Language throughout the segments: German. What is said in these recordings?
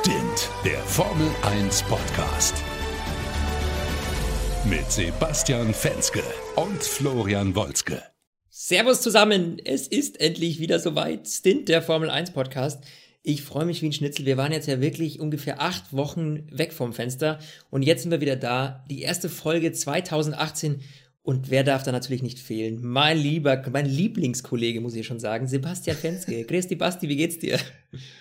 Stint, der Formel 1 Podcast. Mit Sebastian Fenske und Florian Wolzke. Servus zusammen, es ist endlich wieder soweit. Stint, der Formel 1 Podcast. Ich freue mich wie ein Schnitzel. Wir waren jetzt ja wirklich ungefähr acht Wochen weg vom Fenster und jetzt sind wir wieder da. Die erste Folge 2018 und wer darf da natürlich nicht fehlen? Mein lieber, mein Lieblingskollege, muss ich schon sagen, Sebastian Fenske. Grüß die Basti, wie geht's dir?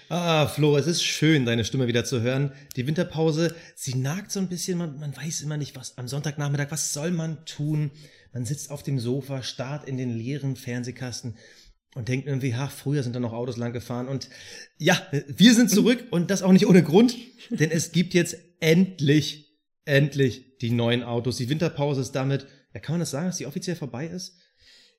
Ah, Flo, es ist schön, deine Stimme wieder zu hören. Die Winterpause, sie nagt so ein bisschen, man, man weiß immer nicht, was am Sonntagnachmittag, was soll man tun? Man sitzt auf dem Sofa, starrt in den leeren Fernsehkasten und denkt irgendwie, ach, früher sind da noch Autos lang gefahren. Und ja, wir sind zurück und das auch nicht ohne Grund, denn es gibt jetzt endlich, endlich die neuen Autos. Die Winterpause ist damit ja, kann man das sagen, dass die offiziell vorbei ist?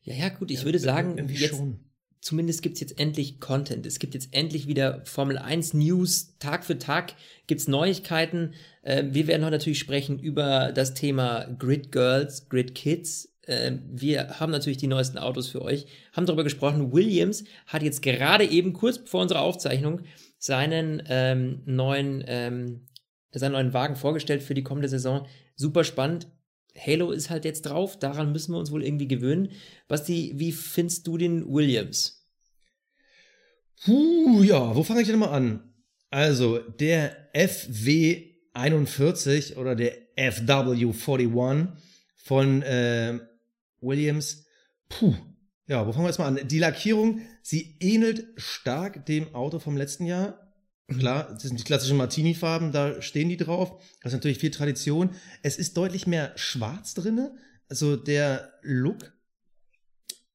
Ja, ja, gut, ich ja, würde sagen, jetzt, schon. zumindest gibt es jetzt endlich Content. Es gibt jetzt endlich wieder Formel 1 News. Tag für Tag gibt es Neuigkeiten. Äh, wir werden heute natürlich sprechen über das Thema Grid Girls, Grid Kids. Äh, wir haben natürlich die neuesten Autos für euch, haben darüber gesprochen. Williams hat jetzt gerade eben kurz vor unserer Aufzeichnung seinen ähm, neuen ähm, seinen neuen Wagen vorgestellt für die kommende Saison. Super spannend. Halo ist halt jetzt drauf, daran müssen wir uns wohl irgendwie gewöhnen. Basti, wie findest du den Williams? Puh, ja, wo fange ich denn mal an? Also, der FW41 oder der FW41 von äh, Williams, puh, ja, wo fangen wir jetzt mal an? Die Lackierung, sie ähnelt stark dem Auto vom letzten Jahr. Klar, das sind die klassischen Martini-Farben, da stehen die drauf. Das ist natürlich viel Tradition. Es ist deutlich mehr schwarz drinne. Also der Look,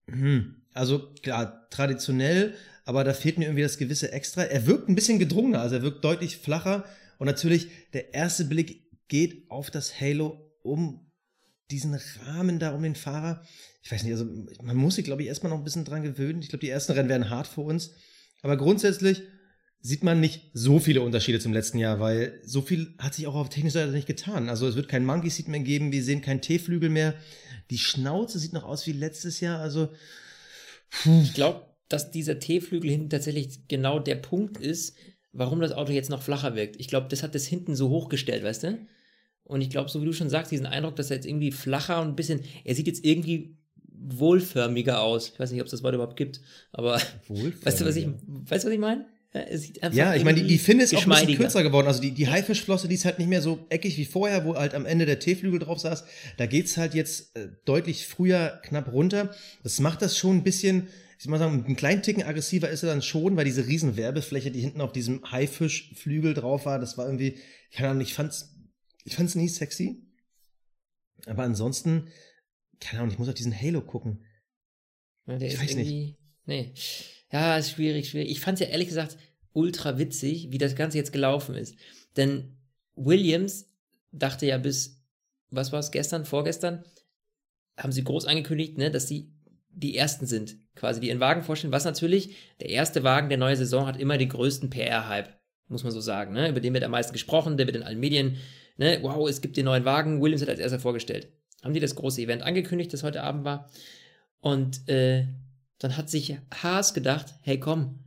hm, also klar, traditionell, aber da fehlt mir irgendwie das gewisse Extra. Er wirkt ein bisschen gedrungener, also er wirkt deutlich flacher. Und natürlich, der erste Blick geht auf das Halo um diesen Rahmen da um den Fahrer. Ich weiß nicht, also man muss sich, glaube ich, erstmal noch ein bisschen dran gewöhnen. Ich glaube, die ersten Rennen werden hart für uns. Aber grundsätzlich, sieht man nicht so viele Unterschiede zum letzten Jahr, weil so viel hat sich auch auf technischer Seite nicht getan. Also es wird kein Monkey Seat mehr geben, wir sehen keinen T-Flügel mehr. Die Schnauze sieht noch aus wie letztes Jahr, also puh. ich glaube, dass dieser T-Flügel hinten tatsächlich genau der Punkt ist, warum das Auto jetzt noch flacher wirkt. Ich glaube, das hat das hinten so hochgestellt, weißt du? Und ich glaube, so wie du schon sagst, diesen Eindruck, dass er jetzt irgendwie flacher und ein bisschen, er sieht jetzt irgendwie wohlförmiger aus. Ich weiß nicht, ob es das Wort überhaupt gibt, aber weißt du, was ich, weißt du, was ich meine? Ja, ich meine, die, die Finne ist auch ein bisschen kürzer geworden. Also die, die Haifischflosse, die ist halt nicht mehr so eckig wie vorher, wo halt am Ende der T-Flügel drauf saß. Da geht's halt jetzt äh, deutlich früher knapp runter. Das macht das schon ein bisschen, ich muss mal sagen, ein kleinen Ticken aggressiver ist er dann schon, weil diese riesen Werbefläche, die hinten auf diesem Haifischflügel drauf war, das war irgendwie, ich kann Ahnung, ich fand's, ich fand's nie sexy. Aber ansonsten, keine Ahnung, ich muss auf diesen Halo gucken. Ja, ich weiß nicht. Nee. Ja, ist schwierig, schwierig. Ich fand es ja ehrlich gesagt ultra witzig, wie das Ganze jetzt gelaufen ist. Denn Williams dachte ja bis, was war es, gestern, vorgestern, haben sie groß angekündigt, ne, dass sie die Ersten sind, quasi, die ihren Wagen vorstellen, was natürlich, der erste Wagen der neuen Saison hat immer den größten PR-Hype, muss man so sagen, ne, über den wird am meisten gesprochen, der wird in allen Medien, ne, wow, es gibt den neuen Wagen, Williams hat als erster vorgestellt. Haben die das große Event angekündigt, das heute Abend war, und äh, dann hat sich Haas gedacht, hey komm,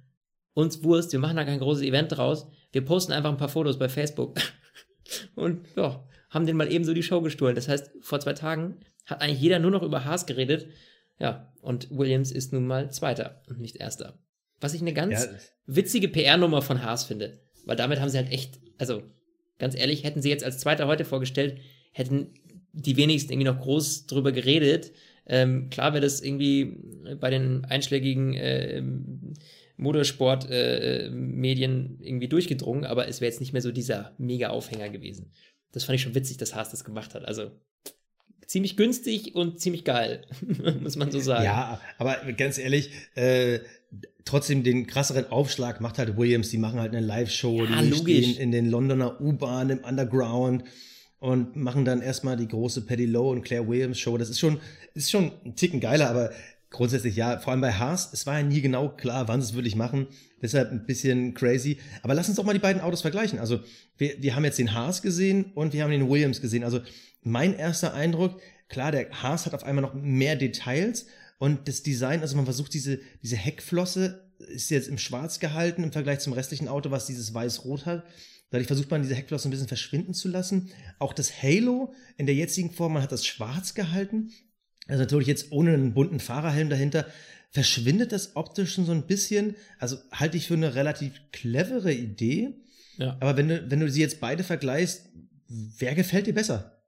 uns Wurst, wir machen da kein großes Event draus, wir posten einfach ein paar Fotos bei Facebook. und ja, haben den mal eben so die Show gestohlen. Das heißt, vor zwei Tagen hat eigentlich jeder nur noch über Haas geredet. Ja, und Williams ist nun mal Zweiter und nicht Erster. Was ich eine ganz ja. witzige PR-Nummer von Haas finde. Weil damit haben sie halt echt, also ganz ehrlich, hätten sie jetzt als Zweiter heute vorgestellt, hätten die wenigsten irgendwie noch groß drüber geredet. Ähm, klar wäre das irgendwie bei den einschlägigen äh, Motorsport-Medien äh, irgendwie durchgedrungen, aber es wäre jetzt nicht mehr so dieser Mega-Aufhänger gewesen. Das fand ich schon witzig, dass Haas das gemacht hat. Also ziemlich günstig und ziemlich geil, muss man so sagen. Ja, aber ganz ehrlich, äh, trotzdem den krasseren Aufschlag macht halt Williams. Die machen halt eine Live-Show, ja, die logisch. stehen in den Londoner U-Bahn im Underground und machen dann erstmal die große Paddy Lowe und Claire Williams Show. Das ist schon, ist schon ein Ticken geiler, aber grundsätzlich ja, vor allem bei Haas, es war ja nie genau klar, wann sie es wirklich machen. Deshalb ein bisschen crazy. Aber lass uns doch mal die beiden Autos vergleichen. Also, wir, wir haben jetzt den Haas gesehen und wir haben den Williams gesehen. Also, mein erster Eindruck, klar, der Haas hat auf einmal noch mehr Details und das Design, also man versucht diese, diese Heckflosse ist jetzt im Schwarz gehalten im Vergleich zum restlichen Auto, was dieses Weiß-Rot hat. Dadurch versucht man diese Heckflosse ein bisschen verschwinden zu lassen. Auch das Halo in der jetzigen Form, man hat das schwarz gehalten. Also natürlich jetzt ohne einen bunten Fahrerhelm dahinter, verschwindet das optisch schon so ein bisschen. Also halte ich für eine relativ clevere Idee. Ja. Aber wenn du, wenn du sie jetzt beide vergleichst, wer gefällt dir besser?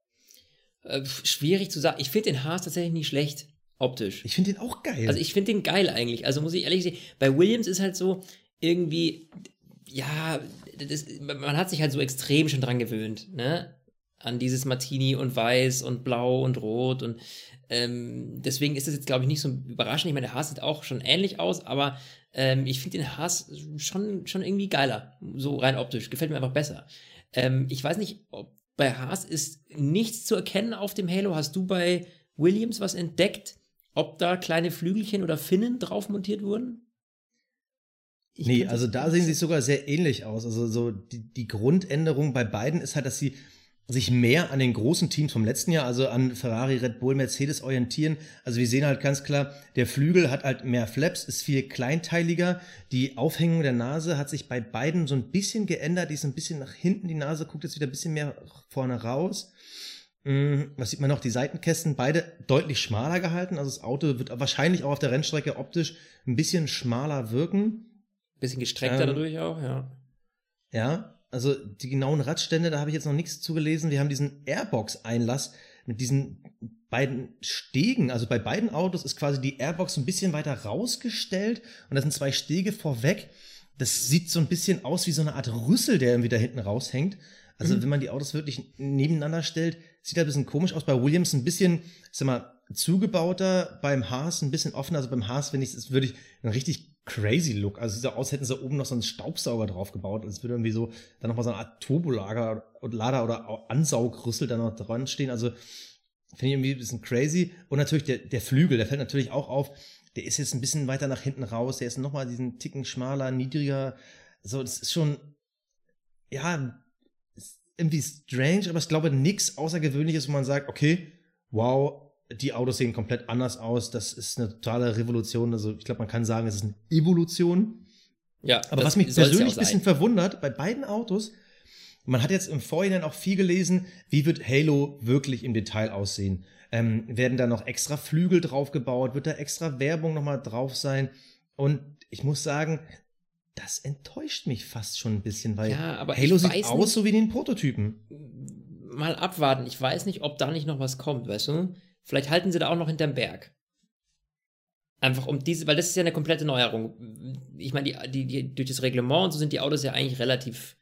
Äh, schwierig zu sagen. Ich finde den Haas tatsächlich nicht schlecht, optisch. Ich finde den auch geil. Also ich finde den geil eigentlich. Also muss ich ehrlich sagen, bei Williams ist halt so irgendwie, ja, das, man hat sich halt so extrem schon dran gewöhnt, ne? An dieses Martini und Weiß und Blau und Rot und ähm, deswegen ist das jetzt, glaube ich, nicht so überraschend. Ich meine, der Haas sieht auch schon ähnlich aus, aber ähm, ich finde den Haas schon, schon irgendwie geiler, so rein optisch. Gefällt mir einfach besser. Ähm, ich weiß nicht, ob bei Haas ist nichts zu erkennen auf dem Halo. Hast du bei Williams was entdeckt? Ob da kleine Flügelchen oder Finnen drauf montiert wurden? Ich nee, also da sehen sie sogar sehr ähnlich aus. Also so die, die Grundänderung bei beiden ist halt, dass sie sich mehr an den großen Teams vom letzten Jahr, also an Ferrari, Red Bull, Mercedes orientieren. Also wir sehen halt ganz klar, der Flügel hat halt mehr Flaps, ist viel kleinteiliger. Die Aufhängung der Nase hat sich bei beiden so ein bisschen geändert. Die ist ein bisschen nach hinten, die Nase guckt jetzt wieder ein bisschen mehr vorne raus. Hm, was sieht man noch? Die Seitenkästen, beide deutlich schmaler gehalten. Also das Auto wird wahrscheinlich auch auf der Rennstrecke optisch ein bisschen schmaler wirken. Bisschen gestreckter ähm, dadurch auch, ja. Ja, also die genauen Radstände, da habe ich jetzt noch nichts zugelesen. Wir haben diesen Airbox-Einlass mit diesen beiden Stegen. Also bei beiden Autos ist quasi die Airbox ein bisschen weiter rausgestellt und da sind zwei Stege vorweg. Das sieht so ein bisschen aus wie so eine Art Rüssel, der irgendwie da hinten raushängt. Also mhm. wenn man die Autos wirklich nebeneinander stellt, sieht das ein bisschen komisch aus. Bei Williams ein bisschen, sag mal, zugebauter, beim Haas ein bisschen offener. Also beim Haas, wenn ich es, würde ich einen richtig crazy Look. Also sieht so aus, hätten sie oben noch so einen Staubsauger drauf gebaut. Es würde irgendwie so dann nochmal so eine Art Turbolager und Lader oder Ansaugrüssel da noch dran stehen. Also finde ich irgendwie ein bisschen crazy. Und natürlich der, der Flügel, der fällt natürlich auch auf. Der ist jetzt ein bisschen weiter nach hinten raus. Der ist nochmal diesen Ticken schmaler, niedriger. So, das ist schon, ja, irgendwie strange, aber ich glaube nichts Außergewöhnliches, wo man sagt, okay, wow, die Autos sehen komplett anders aus. Das ist eine totale Revolution. Also ich glaube, man kann sagen, es ist eine Evolution. Ja. Aber was mich persönlich ein bisschen verwundert, bei beiden Autos, man hat jetzt im Vorhinein auch viel gelesen, wie wird Halo wirklich im Detail aussehen? Ähm, werden da noch extra Flügel drauf gebaut? Wird da extra Werbung nochmal drauf sein? Und ich muss sagen, das enttäuscht mich fast schon ein bisschen, weil ja, Halo sieht aus nicht, so wie den Prototypen. Mal abwarten. Ich weiß nicht, ob da nicht noch was kommt, weißt du? Vielleicht halten sie da auch noch hinterm Berg. Einfach um diese, weil das ist ja eine komplette Neuerung. Ich meine, die, die, die, durch das Reglement und so sind die Autos ja eigentlich relativ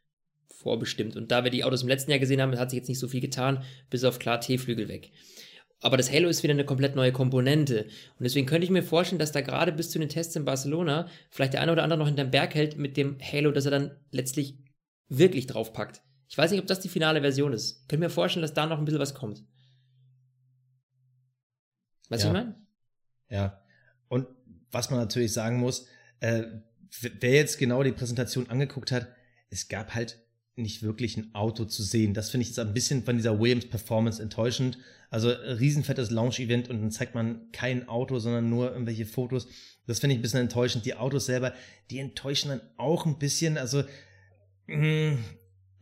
vorbestimmt. Und da wir die Autos im letzten Jahr gesehen haben, hat sich jetzt nicht so viel getan, bis auf klar T-Flügel weg. Aber das Halo ist wieder eine komplett neue Komponente. Und deswegen könnte ich mir vorstellen, dass da gerade bis zu den Tests in Barcelona vielleicht der eine oder andere noch hinterm Berg hält mit dem Halo, dass er dann letztlich wirklich draufpackt. Ich weiß nicht, ob das die finale Version ist. Könnte mir vorstellen, dass da noch ein bisschen was kommt. Weißt du, ja. ich meine? Ja. Und was man natürlich sagen muss, äh, wer jetzt genau die Präsentation angeguckt hat, es gab halt nicht wirklich ein Auto zu sehen. Das finde ich jetzt ein bisschen von dieser Williams Performance enttäuschend. Also riesenfettes Launch-Event und dann zeigt man kein Auto, sondern nur irgendwelche Fotos. Das finde ich ein bisschen enttäuschend. Die Autos selber, die enttäuschen dann auch ein bisschen. Also mh, mm,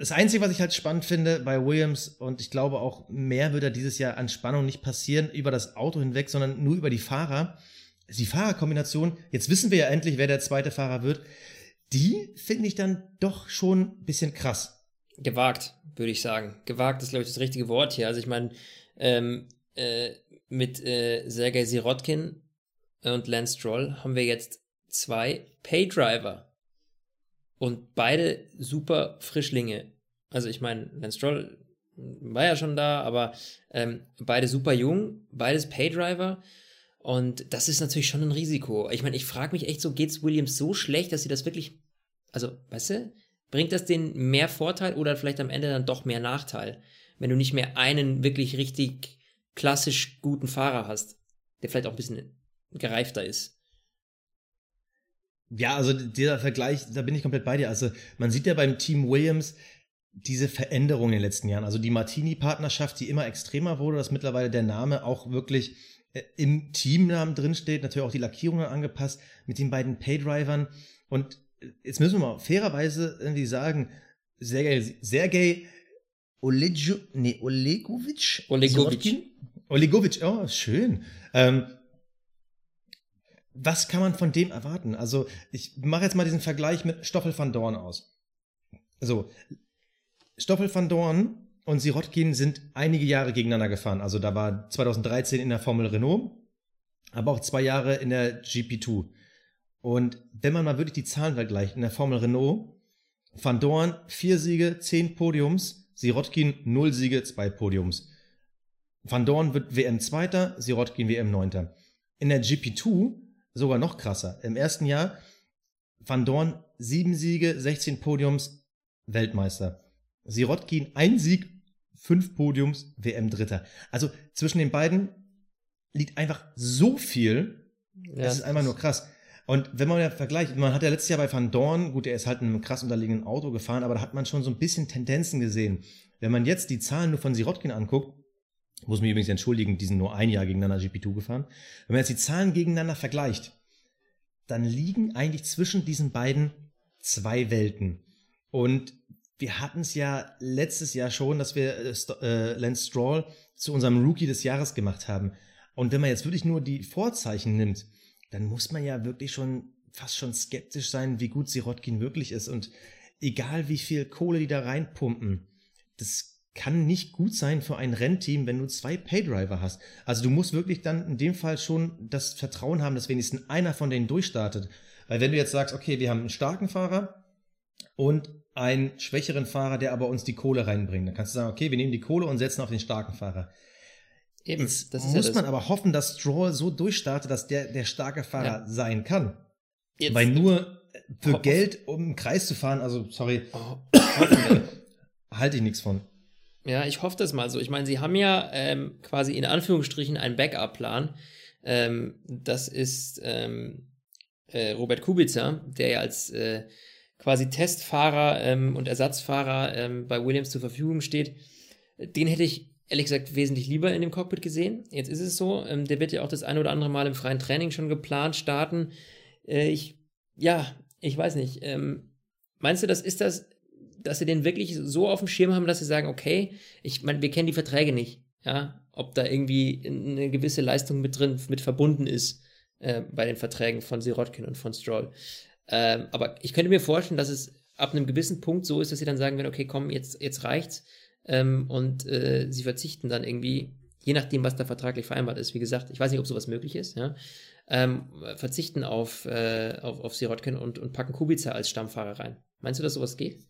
das Einzige, was ich halt spannend finde bei Williams, und ich glaube auch mehr wird da dieses Jahr an Spannung nicht passieren über das Auto hinweg, sondern nur über die Fahrer. Die Fahrerkombination, jetzt wissen wir ja endlich, wer der zweite Fahrer wird, die finde ich dann doch schon ein bisschen krass. Gewagt, würde ich sagen. Gewagt ist, glaube ich, das richtige Wort hier. Also ich meine, ähm, äh, mit äh, Sergei Sirotkin und Lance Stroll haben wir jetzt zwei Paydriver und beide super Frischlinge. Also ich meine, Lance Stroll war ja schon da, aber ähm, beide super jung, beides Paydriver. Und das ist natürlich schon ein Risiko. Ich meine, ich frage mich echt so, geht's Williams so schlecht, dass sie das wirklich, also, weißt du, bringt das denen mehr Vorteil oder vielleicht am Ende dann doch mehr Nachteil, wenn du nicht mehr einen wirklich richtig klassisch guten Fahrer hast, der vielleicht auch ein bisschen gereifter ist. Ja, also dieser Vergleich, da bin ich komplett bei dir. Also man sieht ja beim Team Williams diese Veränderung in den letzten Jahren. Also die Martini-Partnerschaft, die immer extremer wurde, dass mittlerweile der Name auch wirklich äh, im Teamnamen drin steht, natürlich auch die Lackierungen angepasst mit den beiden Paydrivern. Und äh, jetzt müssen wir mal fairerweise irgendwie sagen, Sergej, Sergej Olejo, nee, Olegovic? Olegovic. Olegovic, oh, schön. Ähm, was kann man von dem erwarten? Also, ich mache jetzt mal diesen Vergleich mit Stoffel van Dorn aus. So, Stoffel van Dorn und Sirotkin sind einige Jahre gegeneinander gefahren. Also da war 2013 in der Formel Renault, aber auch zwei Jahre in der GP2. Und wenn man mal wirklich die Zahlen vergleicht, in der Formel Renault, Van Dorn vier Siege, zehn Podiums, Sirotkin null Siege, zwei Podiums. Van Dorn wird WM Zweiter, Sirotkin WM Neunter. In der GP2 sogar noch krasser. Im ersten Jahr Van Dorn sieben Siege, 16 Podiums, Weltmeister. Sirotkin ein Sieg, fünf Podiums, WM Dritter. Also zwischen den beiden liegt einfach so viel. Ja, das ist einfach nur krass. Und wenn man ja vergleicht, man hat ja letztes Jahr bei Van Dorn, gut, er ist halt in einem krass unterliegenden Auto gefahren, aber da hat man schon so ein bisschen Tendenzen gesehen. Wenn man jetzt die Zahlen nur von Sirotkin anguckt, muss mich übrigens entschuldigen, die sind nur ein Jahr gegeneinander GP2 gefahren. Wenn man jetzt die Zahlen gegeneinander vergleicht, dann liegen eigentlich zwischen diesen beiden zwei Welten. Und wir hatten es ja letztes Jahr schon, dass wir äh, äh, Lance Stroll zu unserem Rookie des Jahres gemacht haben. Und wenn man jetzt wirklich nur die Vorzeichen nimmt, dann muss man ja wirklich schon fast schon skeptisch sein, wie gut Sirotkin wirklich ist. Und egal wie viel Kohle die da reinpumpen, das kann nicht gut sein für ein Rennteam, wenn du zwei Paydriver hast. Also du musst wirklich dann in dem Fall schon das Vertrauen haben, dass wenigstens einer von denen durchstartet. Weil wenn du jetzt sagst, okay, wir haben einen starken Fahrer und einen schwächeren Fahrer, der aber uns die Kohle reinbringt. Dann kannst du sagen, okay, wir nehmen die Kohle und setzen auf den starken Fahrer. Eben, Jetzt das muss ja man aber hoffen, dass Stroll so durchstartet, dass der der starke Fahrer ja. sein kann. Jetzt, Weil nur für Geld, um im Kreis zu fahren, also sorry, oh. halte ich nichts von. Ja, ich hoffe das mal so. Ich meine, sie haben ja ähm, quasi in Anführungsstrichen einen Backup-Plan. Ähm, das ist ähm, äh, Robert Kubica, der ja als äh, quasi Testfahrer ähm, und Ersatzfahrer ähm, bei Williams zur Verfügung steht. Den hätte ich ehrlich gesagt wesentlich lieber in dem Cockpit gesehen. Jetzt ist es so, ähm, der wird ja auch das ein oder andere Mal im freien Training schon geplant starten. Äh, ich, ja, ich weiß nicht. Meinst du, das ist das, dass sie den wirklich so auf dem Schirm haben, dass sie sagen, okay, ich meine, wir kennen die Verträge nicht, ja, ob da irgendwie eine gewisse Leistung mit drin, mit verbunden ist äh, bei den Verträgen von Sirotkin und von Stroll. Ähm, aber ich könnte mir vorstellen, dass es ab einem gewissen Punkt so ist, dass sie dann sagen werden, okay, komm, jetzt, jetzt reicht's. Ähm, und äh, sie verzichten dann irgendwie, je nachdem, was da vertraglich vereinbart ist. Wie gesagt, ich weiß nicht, ob sowas möglich ist, ja. Ähm, verzichten auf, äh, auf, auf Sirotkin und, und packen Kubica als Stammfahrer rein. Meinst du, dass sowas geht?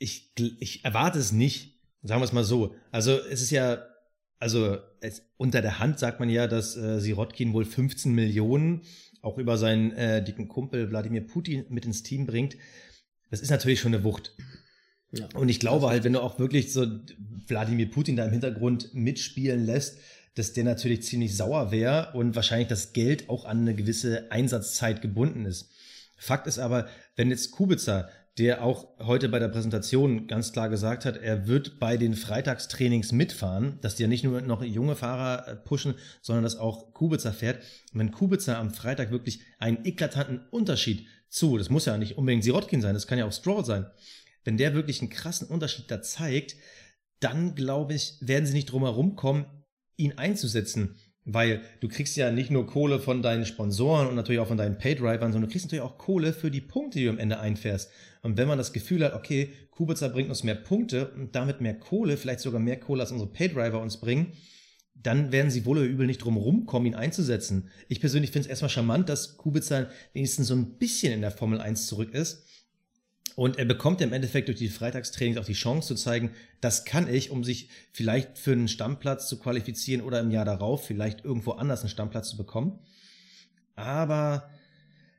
Ich, ich erwarte es nicht. Sagen wir es mal so. Also es ist ja, also es, unter der Hand sagt man ja, dass äh, Sirotkin wohl 15 Millionen auch über seinen äh, dicken Kumpel Wladimir Putin mit ins Team bringt, das ist natürlich schon eine Wucht. Ja, und ich glaube halt, wenn du auch wirklich so Wladimir Putin da im Hintergrund mitspielen lässt, dass der natürlich ziemlich sauer wäre und wahrscheinlich das Geld auch an eine gewisse Einsatzzeit gebunden ist. Fakt ist aber, wenn jetzt Kubica der auch heute bei der Präsentation ganz klar gesagt hat, er wird bei den Freitagstrainings mitfahren, dass die ja nicht nur noch junge Fahrer äh, pushen, sondern dass auch Kubica fährt. Und wenn Kubica am Freitag wirklich einen eklatanten Unterschied zu, das muss ja nicht unbedingt Sirotkin sein, das kann ja auch Stroll sein, wenn der wirklich einen krassen Unterschied da zeigt, dann glaube ich, werden sie nicht drum herum kommen, ihn einzusetzen. Weil du kriegst ja nicht nur Kohle von deinen Sponsoren und natürlich auch von deinen Paydrivern, sondern du kriegst natürlich auch Kohle für die Punkte, die du am Ende einfährst. Und wenn man das Gefühl hat, okay, Kubica bringt uns mehr Punkte und damit mehr Kohle, vielleicht sogar mehr Kohle, als unsere Paydriver uns bringen, dann werden sie wohl oder übel nicht drum rumkommen, ihn einzusetzen. Ich persönlich finde es erstmal charmant, dass Kubica wenigstens so ein bisschen in der Formel 1 zurück ist und er bekommt im Endeffekt durch die Freitagstrainings auch die Chance zu zeigen, das kann ich, um sich vielleicht für einen Stammplatz zu qualifizieren oder im Jahr darauf vielleicht irgendwo anders einen Stammplatz zu bekommen. Aber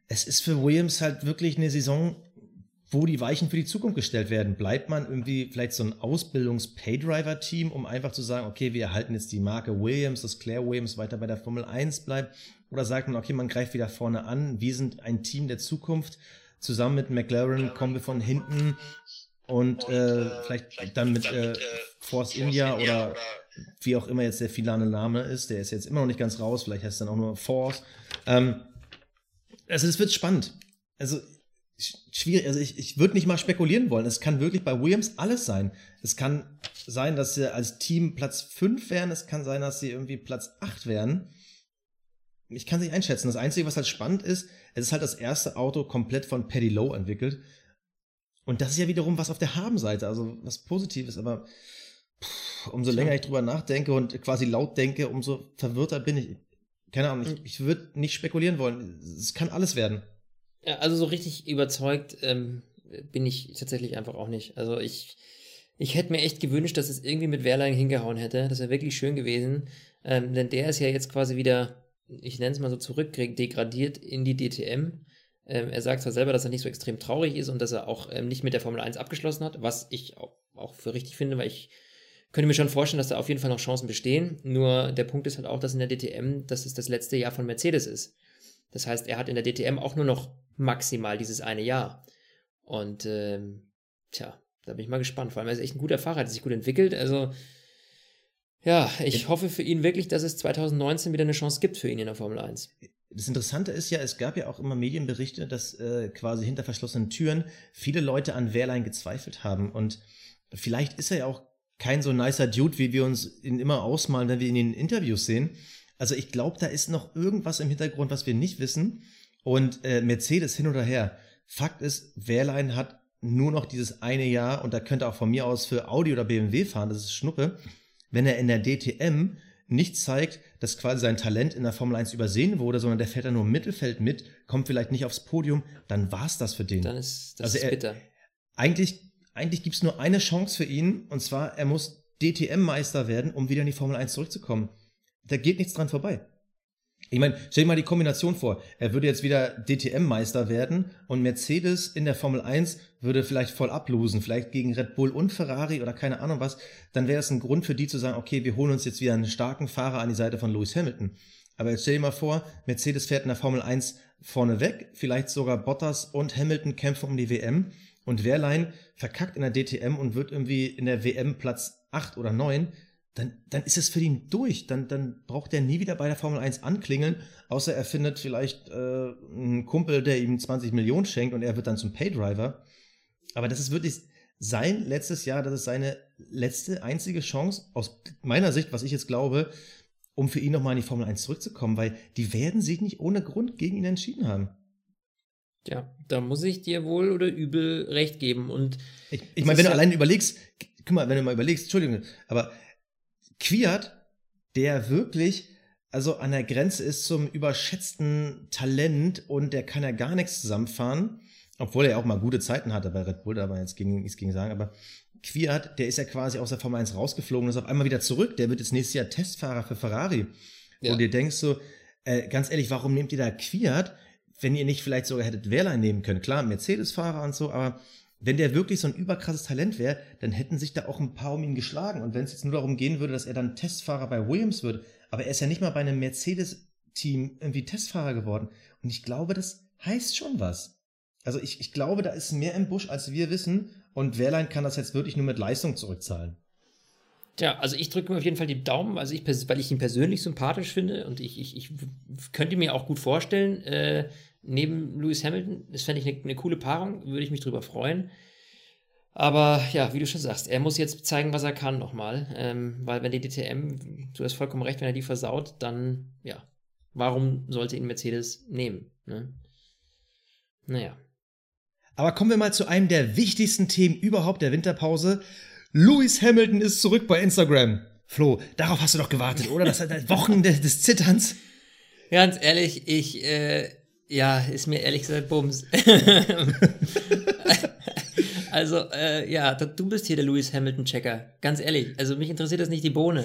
es ist für Williams halt wirklich eine Saison, wo die Weichen für die Zukunft gestellt werden. Bleibt man irgendwie vielleicht so ein Ausbildungs-Paydriver-Team, um einfach zu sagen, okay, wir erhalten jetzt die Marke Williams, dass Claire Williams weiter bei der Formel 1 bleibt? Oder sagt man, okay, man greift wieder vorne an, wir sind ein Team der Zukunft Zusammen mit McLaren kommen wir von hinten und äh, vielleicht dann mit äh, Force India oder wie auch immer jetzt der finale Name ist, der ist jetzt immer noch nicht ganz raus, vielleicht heißt es dann auch nur Force. Ähm, also es wird spannend. Also schwierig, also ich, ich würde nicht mal spekulieren wollen. Es kann wirklich bei Williams alles sein. Es kann sein, dass sie als Team Platz 5 wären, es kann sein, dass sie irgendwie Platz 8 wären. Ich kann es nicht einschätzen. Das Einzige, was halt spannend ist, es ist halt das erste Auto komplett von Paddy Lowe entwickelt. Und das ist ja wiederum was auf der Habenseite, also was Positives, aber pff, umso länger ich drüber nachdenke und quasi laut denke, umso verwirrter bin ich. Keine Ahnung, ich, hm. ich würde nicht spekulieren wollen. Es kann alles werden. Ja, also so richtig überzeugt ähm, bin ich tatsächlich einfach auch nicht. Also ich, ich hätte mir echt gewünscht, dass es irgendwie mit Wehrlein hingehauen hätte. Das wäre wirklich schön gewesen. Ähm, denn der ist ja jetzt quasi wieder, ich nenne es mal so zurück, degradiert in die DTM. Ähm, er sagt zwar selber, dass er nicht so extrem traurig ist und dass er auch ähm, nicht mit der Formel 1 abgeschlossen hat, was ich auch, auch für richtig finde, weil ich könnte mir schon vorstellen, dass da auf jeden Fall noch Chancen bestehen. Nur der Punkt ist halt auch, dass in der DTM, dass es das letzte Jahr von Mercedes ist. Das heißt, er hat in der DTM auch nur noch maximal dieses eine Jahr. Und ähm, tja, da bin ich mal gespannt. Vor allem, er ist echt ein guter Fahrer, hat sich gut entwickelt. Also, ja, ich hoffe für ihn wirklich, dass es 2019 wieder eine Chance gibt für ihn in der Formel 1. Das Interessante ist ja, es gab ja auch immer Medienberichte, dass äh, quasi hinter verschlossenen Türen viele Leute an Wehrlein gezweifelt haben. Und vielleicht ist er ja auch kein so nicer Dude, wie wir uns ihn immer ausmalen, wenn wir ihn in den Interviews sehen. Also ich glaube, da ist noch irgendwas im Hintergrund, was wir nicht wissen. Und äh, Mercedes hin oder her. Fakt ist, Wehrlein hat nur noch dieses eine Jahr und da könnte auch von mir aus für Audi oder BMW fahren, das ist Schnuppe. Wenn er in der DTM nicht zeigt, dass quasi sein Talent in der Formel 1 übersehen wurde, sondern der fährt da nur im Mittelfeld mit, kommt vielleicht nicht aufs Podium, dann war's das für den. Dann ist das also ist er, bitter. Eigentlich, eigentlich gibt's nur eine Chance für ihn, und zwar, er muss DTM-Meister werden, um wieder in die Formel 1 zurückzukommen. Da geht nichts dran vorbei. Ich meine, stell dir mal die Kombination vor. Er würde jetzt wieder DTM-Meister werden und Mercedes in der Formel 1 würde vielleicht voll ablosen, vielleicht gegen Red Bull und Ferrari oder keine Ahnung was. Dann wäre es ein Grund für die zu sagen, okay, wir holen uns jetzt wieder einen starken Fahrer an die Seite von Lewis Hamilton. Aber jetzt stell dir mal vor, Mercedes fährt in der Formel 1 vorne weg, vielleicht sogar Bottas und Hamilton kämpfen um die WM und Wehrlein verkackt in der DTM und wird irgendwie in der WM Platz 8 oder 9 dann, dann ist es für ihn durch. Dann, dann braucht er nie wieder bei der Formel 1 anklingeln, außer er findet vielleicht äh, einen Kumpel, der ihm 20 Millionen schenkt und er wird dann zum Paydriver. Aber das ist wirklich sein letztes Jahr, das ist seine letzte, einzige Chance, aus meiner Sicht, was ich jetzt glaube, um für ihn nochmal in die Formel 1 zurückzukommen, weil die werden sich nicht ohne Grund gegen ihn entschieden haben. Ja, da muss ich dir wohl oder übel recht geben. Und ich, ich meine, wenn du allein überlegst, guck mal, wenn du mal überlegst, Entschuldigung, aber Quiert, der wirklich also an der Grenze ist zum überschätzten Talent und der kann ja gar nichts zusammenfahren, obwohl er auch mal gute Zeiten hatte bei Red Bull, da war jetzt gegen, nichts gegen sagen, aber Quiert, der ist ja quasi aus der Formel 1 rausgeflogen und ist auf einmal wieder zurück, der wird jetzt nächstes Jahr Testfahrer für Ferrari. Ja. Und dir denkst so, äh, ganz ehrlich, warum nehmt ihr da Quiert, wenn ihr nicht vielleicht sogar hättet Wehrlein nehmen können? Klar, Mercedes-Fahrer und so, aber wenn der wirklich so ein überkrasses Talent wäre, dann hätten sich da auch ein paar um ihn geschlagen. Und wenn es jetzt nur darum gehen würde, dass er dann Testfahrer bei Williams wird, aber er ist ja nicht mal bei einem Mercedes-Team irgendwie Testfahrer geworden. Und ich glaube, das heißt schon was. Also ich, ich glaube, da ist mehr im Busch, als wir wissen. Und Wehrlein kann das jetzt wirklich nur mit Leistung zurückzahlen. Tja, also ich drücke mir auf jeden Fall die Daumen, also ich, weil ich ihn persönlich sympathisch finde und ich, ich, ich könnte mir auch gut vorstellen, äh, neben Lewis Hamilton. Das fände ich eine, eine coole Paarung, würde ich mich drüber freuen. Aber ja, wie du schon sagst, er muss jetzt zeigen, was er kann nochmal. Ähm, weil wenn die DTM, du hast vollkommen recht, wenn er die versaut, dann ja, warum sollte ihn Mercedes nehmen? Ne? Naja. Aber kommen wir mal zu einem der wichtigsten Themen überhaupt der Winterpause. Lewis Hamilton ist zurück bei Instagram. Flo, darauf hast du doch gewartet, oder? Das hat Wochen des, des Zitterns. Ganz ehrlich, ich, äh, ja, ist mir ehrlich gesagt Bums. also, äh, ja, du bist hier der Lewis Hamilton-Checker. Ganz ehrlich. Also, mich interessiert das nicht die Bohne.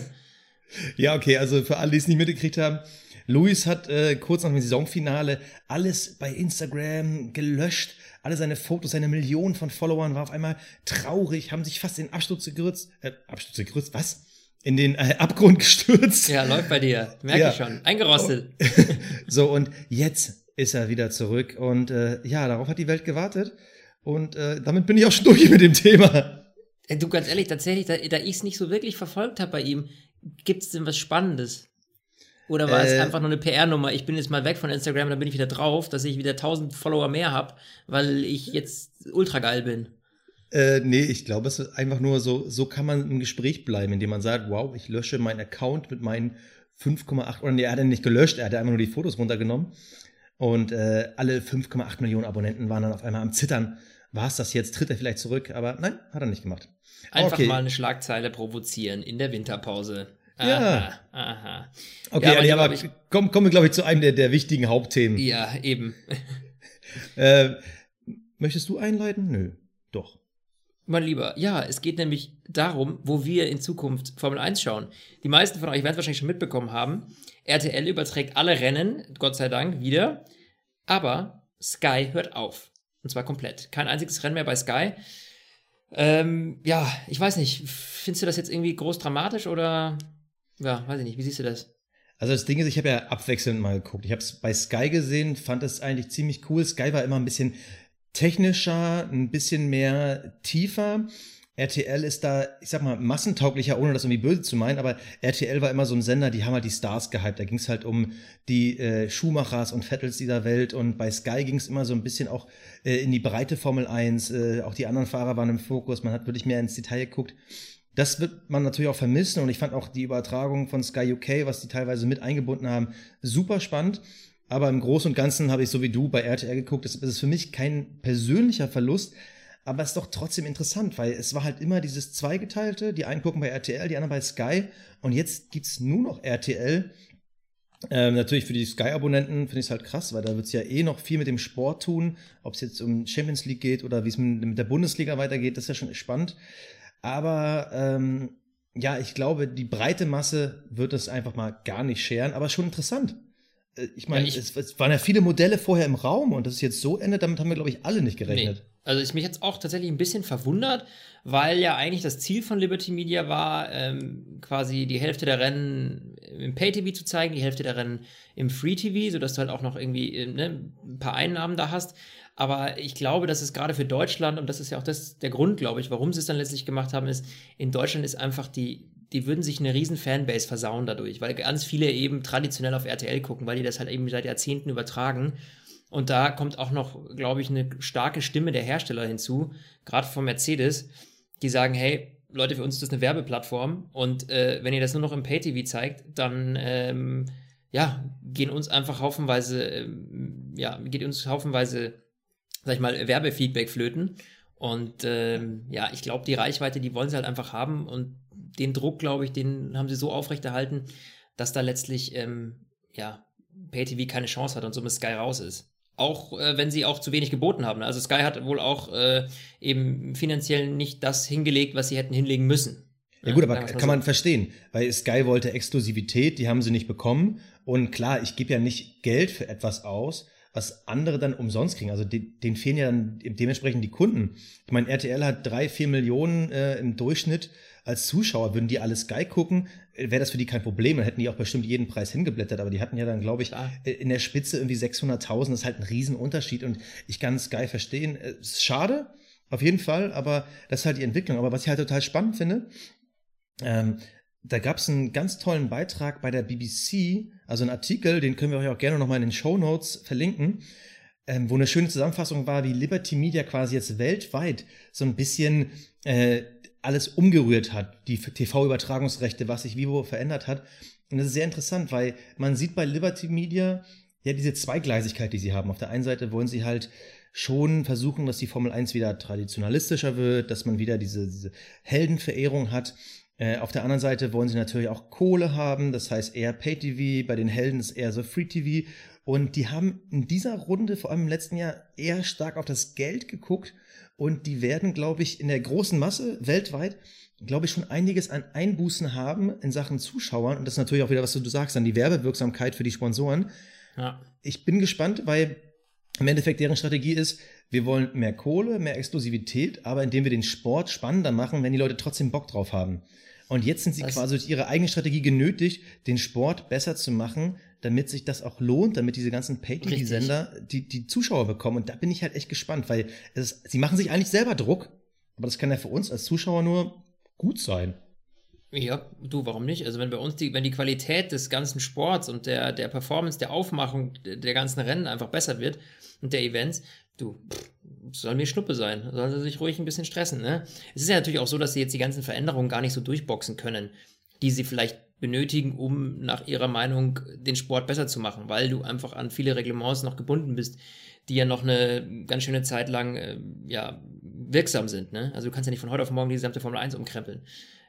Ja, okay, also für alle, die es nicht mitgekriegt haben, Lewis hat äh, kurz nach dem Saisonfinale alles bei Instagram gelöscht. Alle seine Fotos, seine Millionen von Followern war auf einmal traurig, haben sich fast in Absturz gegürzt. Äh, Absturz gegürzt, was? In den äh, Abgrund gestürzt. Ja, läuft bei dir. Merke ja. ich schon. Eingerostet. so, und jetzt ist er wieder zurück. Und äh, ja, darauf hat die Welt gewartet. Und äh, damit bin ich auch schon durch mit dem Thema. Du, ganz ehrlich, tatsächlich, da, da ich es nicht so wirklich verfolgt habe bei ihm, gibt es denn was Spannendes? Oder war äh, es einfach nur eine PR-Nummer? Ich bin jetzt mal weg von Instagram, dann bin ich wieder drauf, dass ich wieder 1000 Follower mehr habe, weil ich jetzt ultra geil bin. Äh, nee, ich glaube, es ist einfach nur so, so kann man im Gespräch bleiben, indem man sagt, wow, ich lösche meinen Account mit meinen 5,8, oder nee, er hat ihn nicht gelöscht, er hat einfach nur die Fotos runtergenommen. Und äh, alle 5,8 Millionen Abonnenten waren dann auf einmal am Zittern. War es das jetzt? Tritt er vielleicht zurück? Aber nein, hat er nicht gemacht. Einfach okay. mal eine Schlagzeile provozieren in der Winterpause. Aha, ja. Aha. Okay, ja, aber, aber ich, kommen, kommen wir, glaube ich, zu einem der, der wichtigen Hauptthemen. Ja, eben. äh, möchtest du einleiten? Nö, doch. Mein Lieber, ja, es geht nämlich darum, wo wir in Zukunft Formel 1 schauen. Die meisten von euch werden es wahrscheinlich schon mitbekommen haben. RTL überträgt alle Rennen, Gott sei Dank, wieder. Aber Sky hört auf. Und zwar komplett. Kein einziges Rennen mehr bei Sky. Ähm, ja, ich weiß nicht. Findest du das jetzt irgendwie groß dramatisch oder? Ja, weiß ich nicht. Wie siehst du das? Also das Ding ist, ich habe ja abwechselnd mal geguckt. Ich habe es bei Sky gesehen, fand es eigentlich ziemlich cool. Sky war immer ein bisschen technischer, ein bisschen mehr tiefer. RTL ist da, ich sag mal, massentauglicher, ohne das irgendwie böse zu meinen, aber RTL war immer so ein Sender, die haben halt die Stars gehypt. Da ging es halt um die äh, Schumachers und Vettels dieser Welt und bei Sky ging es immer so ein bisschen auch äh, in die breite Formel 1. Äh, auch die anderen Fahrer waren im Fokus, man hat wirklich mehr ins Detail geguckt. Das wird man natürlich auch vermissen und ich fand auch die Übertragung von Sky UK, was die teilweise mit eingebunden haben, super spannend. Aber im Großen und Ganzen habe ich so wie du bei RTL geguckt. Das ist für mich kein persönlicher Verlust, aber es ist doch trotzdem interessant, weil es war halt immer dieses zweigeteilte. Die einen gucken bei RTL, die anderen bei Sky. Und jetzt gibt's nur noch RTL. Ähm, natürlich für die Sky-Abonnenten finde ich es halt krass, weil da wird's ja eh noch viel mit dem Sport tun. Ob es jetzt um Champions League geht oder wie es mit, mit, der Bundesliga weitergeht, das ist ja schon spannend. Aber ähm, ja, ich glaube, die breite Masse wird es einfach mal gar nicht scheren, aber schon interessant. Äh, ich meine, ja, es, es, waren ja viele Modelle vorher im Raum und das ist jetzt so endet, damit haben wir, glaube ich, alle nicht gerechnet. Nee. Also ich mich jetzt auch tatsächlich ein bisschen verwundert, weil ja eigentlich das Ziel von Liberty Media war, ähm, quasi die Hälfte der Rennen im Pay-TV zu zeigen, die Hälfte der Rennen im Free-TV, sodass du halt auch noch irgendwie äh, ne, ein paar Einnahmen da hast. Aber ich glaube, dass es gerade für Deutschland, und das ist ja auch das, der Grund, glaube ich, warum sie es dann letztlich gemacht haben, ist, in Deutschland ist einfach die, die würden sich eine riesen Fanbase versauen dadurch, weil ganz viele eben traditionell auf RTL gucken, weil die das halt eben seit Jahrzehnten übertragen. Und da kommt auch noch, glaube ich, eine starke Stimme der Hersteller hinzu, gerade von Mercedes, die sagen, hey, Leute, für uns ist das eine Werbeplattform und äh, wenn ihr das nur noch im Pay-TV zeigt, dann ähm, ja, gehen uns einfach haufenweise, ähm, ja, geht uns haufenweise, sag ich mal, Werbefeedback flöten. Und ähm, ja, ich glaube, die Reichweite, die wollen sie halt einfach haben und den Druck, glaube ich, den haben sie so aufrechterhalten, dass da letztlich ähm, ja, PayTV keine Chance hat und somit Sky raus ist. Auch äh, wenn sie auch zu wenig geboten haben. Also Sky hat wohl auch äh, eben finanziell nicht das hingelegt, was sie hätten hinlegen müssen. Ja gut, aber kann man verstehen, weil Sky wollte Exklusivität, die haben sie nicht bekommen. Und klar, ich gebe ja nicht Geld für etwas aus, was andere dann umsonst kriegen. Also denen fehlen ja dann dementsprechend die Kunden. Ich meine, RTL hat drei, vier Millionen äh, im Durchschnitt als Zuschauer. Würden die alles Sky gucken, wäre das für die kein Problem. Dann hätten die auch bestimmt jeden Preis hingeblättert. Aber die hatten ja dann, glaube ich, Klar. Äh, in der Spitze irgendwie 600.000. Das ist halt ein Riesenunterschied. Und ich kann Sky verstehen. Äh, ist schade, auf jeden Fall. Aber das ist halt die Entwicklung. Aber was ich halt total spannend finde, ähm, da gab es einen ganz tollen Beitrag bei der BBC, also einen Artikel, den können wir euch auch gerne nochmal in den Show Notes verlinken, ähm, wo eine schöne Zusammenfassung war, wie Liberty Media quasi jetzt weltweit so ein bisschen äh, alles umgerührt hat, die TV-Übertragungsrechte, was sich wo verändert hat. Und das ist sehr interessant, weil man sieht bei Liberty Media ja diese Zweigleisigkeit, die sie haben. Auf der einen Seite wollen sie halt schon versuchen, dass die Formel 1 wieder traditionalistischer wird, dass man wieder diese, diese Heldenverehrung hat. Äh, auf der anderen Seite wollen sie natürlich auch Kohle haben, das heißt eher Pay-TV, bei den Helden ist eher so Free-TV. Und die haben in dieser Runde, vor allem im letzten Jahr, eher stark auf das Geld geguckt. Und die werden, glaube ich, in der großen Masse weltweit, glaube ich, schon einiges an Einbußen haben in Sachen Zuschauern. Und das ist natürlich auch wieder, was du sagst, dann die Werbewirksamkeit für die Sponsoren. Ja. Ich bin gespannt, weil im Endeffekt deren Strategie ist, wir wollen mehr Kohle, mehr Exklusivität, aber indem wir den Sport spannender machen, wenn die Leute trotzdem Bock drauf haben. Und jetzt sind sie Was? quasi durch ihre eigene Strategie genötigt, den Sport besser zu machen, damit sich das auch lohnt, damit diese ganzen Pay-TV-Sender die, die Zuschauer bekommen. Und da bin ich halt echt gespannt, weil es, sie machen sich eigentlich selber Druck, aber das kann ja für uns als Zuschauer nur gut sein. Ja, du, warum nicht? Also wenn bei uns die, wenn die Qualität des ganzen Sports und der, der Performance, der Aufmachung der ganzen Rennen einfach besser wird und der Events, du, pff, soll mir Schnuppe sein. Sollen sie sich ruhig ein bisschen stressen, ne? Es ist ja natürlich auch so, dass sie jetzt die ganzen Veränderungen gar nicht so durchboxen können, die sie vielleicht benötigen, um nach ihrer Meinung den Sport besser zu machen, weil du einfach an viele Reglements noch gebunden bist, die ja noch eine ganz schöne Zeit lang äh, ja, wirksam sind. Ne? Also du kannst ja nicht von heute auf morgen die gesamte Formel 1 umkrempeln.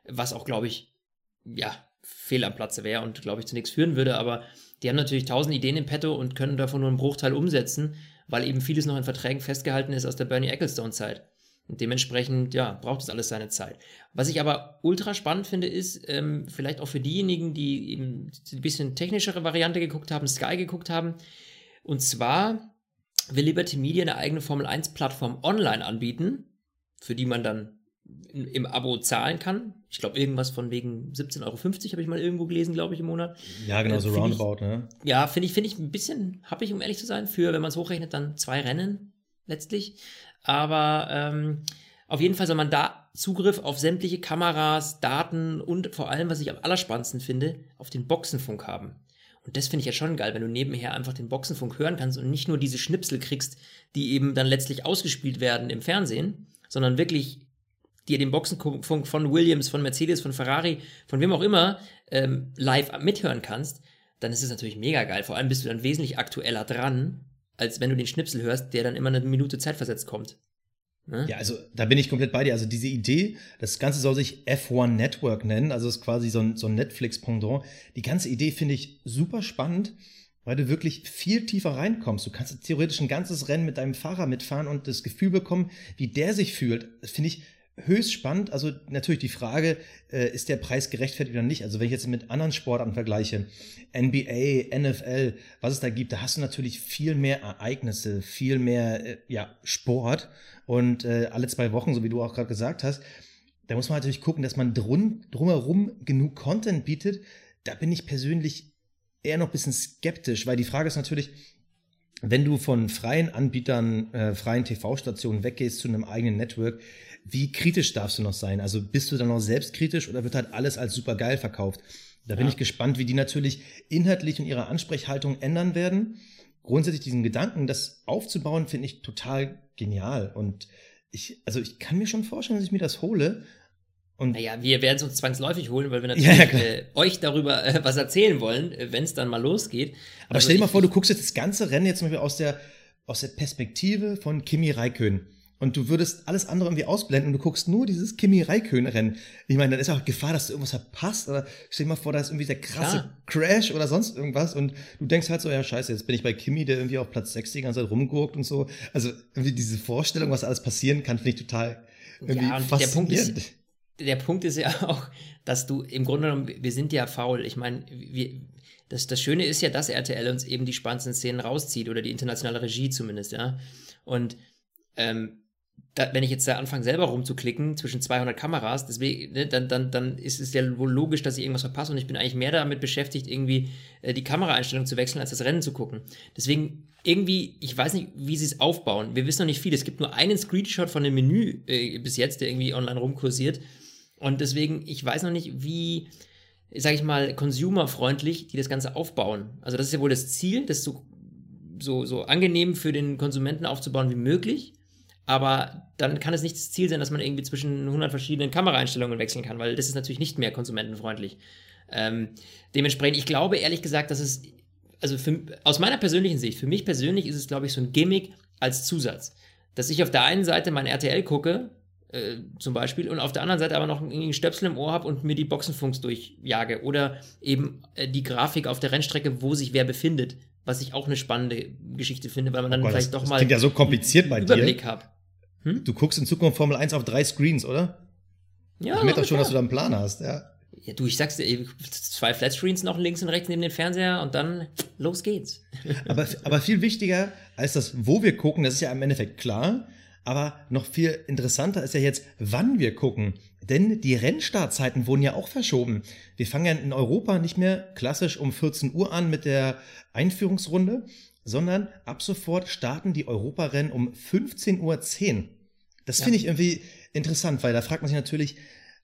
Was auch, glaube ich, ja, fehl am Platze wäre und, glaube ich, zu nichts führen würde. Aber die haben natürlich tausend Ideen im Petto und können davon nur einen Bruchteil umsetzen, weil eben vieles noch in Verträgen festgehalten ist aus der Bernie Ecclestone-Zeit. Und dementsprechend, ja, braucht es alles seine Zeit. Was ich aber ultra spannend finde, ist, ähm, vielleicht auch für diejenigen, die eben ein bisschen technischere Variante geguckt haben, Sky geguckt haben. Und zwar will Liberty Media eine eigene Formel 1-Plattform online anbieten, für die man dann im Abo zahlen kann. Ich glaube, irgendwas von wegen 17,50 Euro habe ich mal irgendwo gelesen, glaube ich, im Monat. Ja, genau, äh, so roundabout, ich, ne? Ja, finde ich, finde ich ein bisschen happig, um ehrlich zu sein, für, wenn man es hochrechnet, dann zwei Rennen letztlich. Aber ähm, auf jeden Fall soll man da Zugriff auf sämtliche Kameras, Daten und vor allem, was ich am allerspannendsten finde, auf den Boxenfunk haben. Und das finde ich ja schon geil, wenn du nebenher einfach den Boxenfunk hören kannst und nicht nur diese Schnipsel kriegst, die eben dann letztlich ausgespielt werden im Fernsehen, sondern wirklich dir den Boxenfunk von Williams, von Mercedes, von Ferrari, von wem auch immer ähm, live mithören kannst, dann ist es natürlich mega geil. Vor allem bist du dann wesentlich aktueller dran als wenn du den Schnipsel hörst, der dann immer eine Minute zeitversetzt kommt. Ne? Ja, also da bin ich komplett bei dir. Also diese Idee, das Ganze soll sich F1 Network nennen, also ist quasi so ein, so ein Netflix-Pendant. Die ganze Idee finde ich super spannend, weil du wirklich viel tiefer reinkommst. Du kannst theoretisch ein ganzes Rennen mit deinem Fahrer mitfahren und das Gefühl bekommen, wie der sich fühlt. Das finde ich höchst spannend. Also natürlich die Frage, äh, ist der Preis gerechtfertigt oder nicht? Also wenn ich jetzt mit anderen Sportarten vergleiche, NBA, NFL, was es da gibt, da hast du natürlich viel mehr Ereignisse, viel mehr äh, ja, Sport und äh, alle zwei Wochen, so wie du auch gerade gesagt hast. Da muss man natürlich gucken, dass man drum, drumherum genug Content bietet. Da bin ich persönlich eher noch ein bisschen skeptisch, weil die Frage ist natürlich, wenn du von freien Anbietern, äh, freien TV-Stationen weggehst zu einem eigenen Network, wie kritisch darfst du noch sein? Also bist du dann noch selbstkritisch oder wird halt alles als super geil verkauft? Da bin ja. ich gespannt, wie die natürlich inhaltlich und ihre Ansprechhaltung ändern werden. Grundsätzlich diesen Gedanken, das aufzubauen, finde ich total genial. Und ich, also ich kann mir schon vorstellen, dass ich mir das hole. Und naja, wir werden es uns zwangsläufig holen, weil wir natürlich ja, äh, euch darüber äh, was erzählen wollen, äh, wenn es dann mal losgeht. Aber also stell dir mal vor, du guckst jetzt das ganze Rennen jetzt mal aus der, aus der Perspektive von Kimi Raikön und du würdest alles andere irgendwie ausblenden und du guckst nur dieses Kimi Raikön-Rennen. Ich meine, dann ist auch Gefahr, dass du irgendwas verpasst. Oder stell dir mal vor, da ist irgendwie der krasse Klar. Crash oder sonst irgendwas und du denkst halt so, ja scheiße, jetzt bin ich bei Kimi, der irgendwie auf Platz 6 die ganze Zeit rumgurkt und so. Also irgendwie diese Vorstellung, was alles passieren kann, finde ich total irgendwie ja, und der Punkt ist, der Punkt ist ja auch, dass du im Grunde genommen, wir sind ja faul. Ich meine, wir, das, das Schöne ist ja, dass RTL uns eben die spannendsten Szenen rauszieht oder die internationale Regie zumindest, ja. Und ähm, da, wenn ich jetzt da anfange, selber rumzuklicken zwischen 200 Kameras, deswegen, ne, dann, dann, dann ist es ja wohl logisch, dass ich irgendwas verpasse und ich bin eigentlich mehr damit beschäftigt, irgendwie äh, die Kameraeinstellung zu wechseln, als das Rennen zu gucken. Deswegen irgendwie, ich weiß nicht, wie sie es aufbauen. Wir wissen noch nicht viel. Es gibt nur einen Screenshot von dem Menü äh, bis jetzt, der irgendwie online rumkursiert. Und deswegen, ich weiß noch nicht, wie, sag ich mal, consumerfreundlich die das Ganze aufbauen. Also das ist ja wohl das Ziel, das so, so, so angenehm für den Konsumenten aufzubauen wie möglich. Aber dann kann es nicht das Ziel sein, dass man irgendwie zwischen 100 verschiedenen Kameraeinstellungen wechseln kann, weil das ist natürlich nicht mehr konsumentenfreundlich. Ähm, dementsprechend, ich glaube ehrlich gesagt, dass es, also für, aus meiner persönlichen Sicht, für mich persönlich ist es, glaube ich, so ein Gimmick als Zusatz. Dass ich auf der einen Seite mein RTL gucke, äh, zum Beispiel, und auf der anderen Seite aber noch einen Stöpsel im Ohr habe und mir die Boxenfunks durchjage. Oder eben äh, die Grafik auf der Rennstrecke, wo sich wer befindet. Was ich auch eine spannende Geschichte finde, weil man dann oh Gott, vielleicht das, doch mal das ja so kompliziert bei Überblick habe. Hm? Du guckst in Zukunft Formel 1 auf drei Screens, oder? Ja. Ich merke doch schon, dass du da einen Plan hast, ja. Ja, du, ich sag's dir, zwei Flatscreens noch links und rechts neben dem Fernseher und dann los geht's. aber, aber viel wichtiger als das, wo wir gucken, das ist ja im Endeffekt klar. Aber noch viel interessanter ist ja jetzt, wann wir gucken. Denn die Rennstartzeiten wurden ja auch verschoben. Wir fangen ja in Europa nicht mehr klassisch um 14 Uhr an mit der Einführungsrunde, sondern ab sofort starten die Europarennen um 15.10 Uhr. Das ja. finde ich irgendwie interessant, weil da fragt man sich natürlich,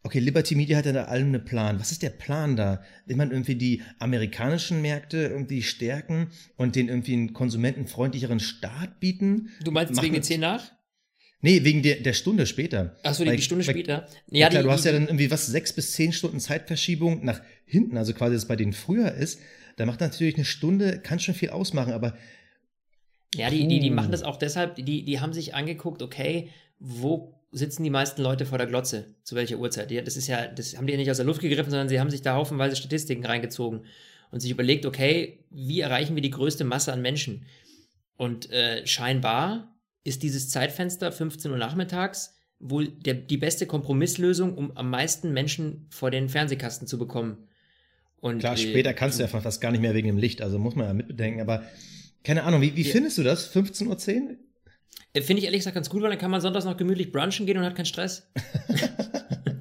Okay, Liberty Media hat ja da allem einen Plan. Was ist der Plan da? Will man irgendwie die amerikanischen Märkte irgendwie stärken und den irgendwie einen konsumentenfreundlicheren Start bieten? Du meinst Machen- wegen den 10 nach? Nee, wegen der, der Stunde später. Achso, die, Weil- die Stunde weil- später. Ja, klar, die, du hast ja dann irgendwie was, sechs bis zehn Stunden Zeitverschiebung nach hinten, also quasi, dass es bei denen früher ist. Da macht natürlich eine Stunde, kann schon viel ausmachen, aber Ja, die, die, die machen das auch deshalb, die, die haben sich angeguckt, okay, wo sitzen die meisten Leute vor der Glotze? Zu welcher Uhrzeit? Das ist ja, das haben die ja nicht aus der Luft gegriffen, sondern sie haben sich da haufenweise Statistiken reingezogen und sich überlegt, okay, wie erreichen wir die größte Masse an Menschen? Und äh, scheinbar ist dieses Zeitfenster 15 Uhr nachmittags wohl der, die beste Kompromisslösung, um am meisten Menschen vor den Fernsehkasten zu bekommen. Und, klar, äh, später kannst du ja fast gar nicht mehr wegen dem Licht, also muss man ja mitbedenken, aber keine Ahnung, wie, wie Ja. findest du das? 15.10 Uhr? Äh, Finde ich ehrlich gesagt ganz gut, weil dann kann man sonntags noch gemütlich brunchen gehen und hat keinen Stress.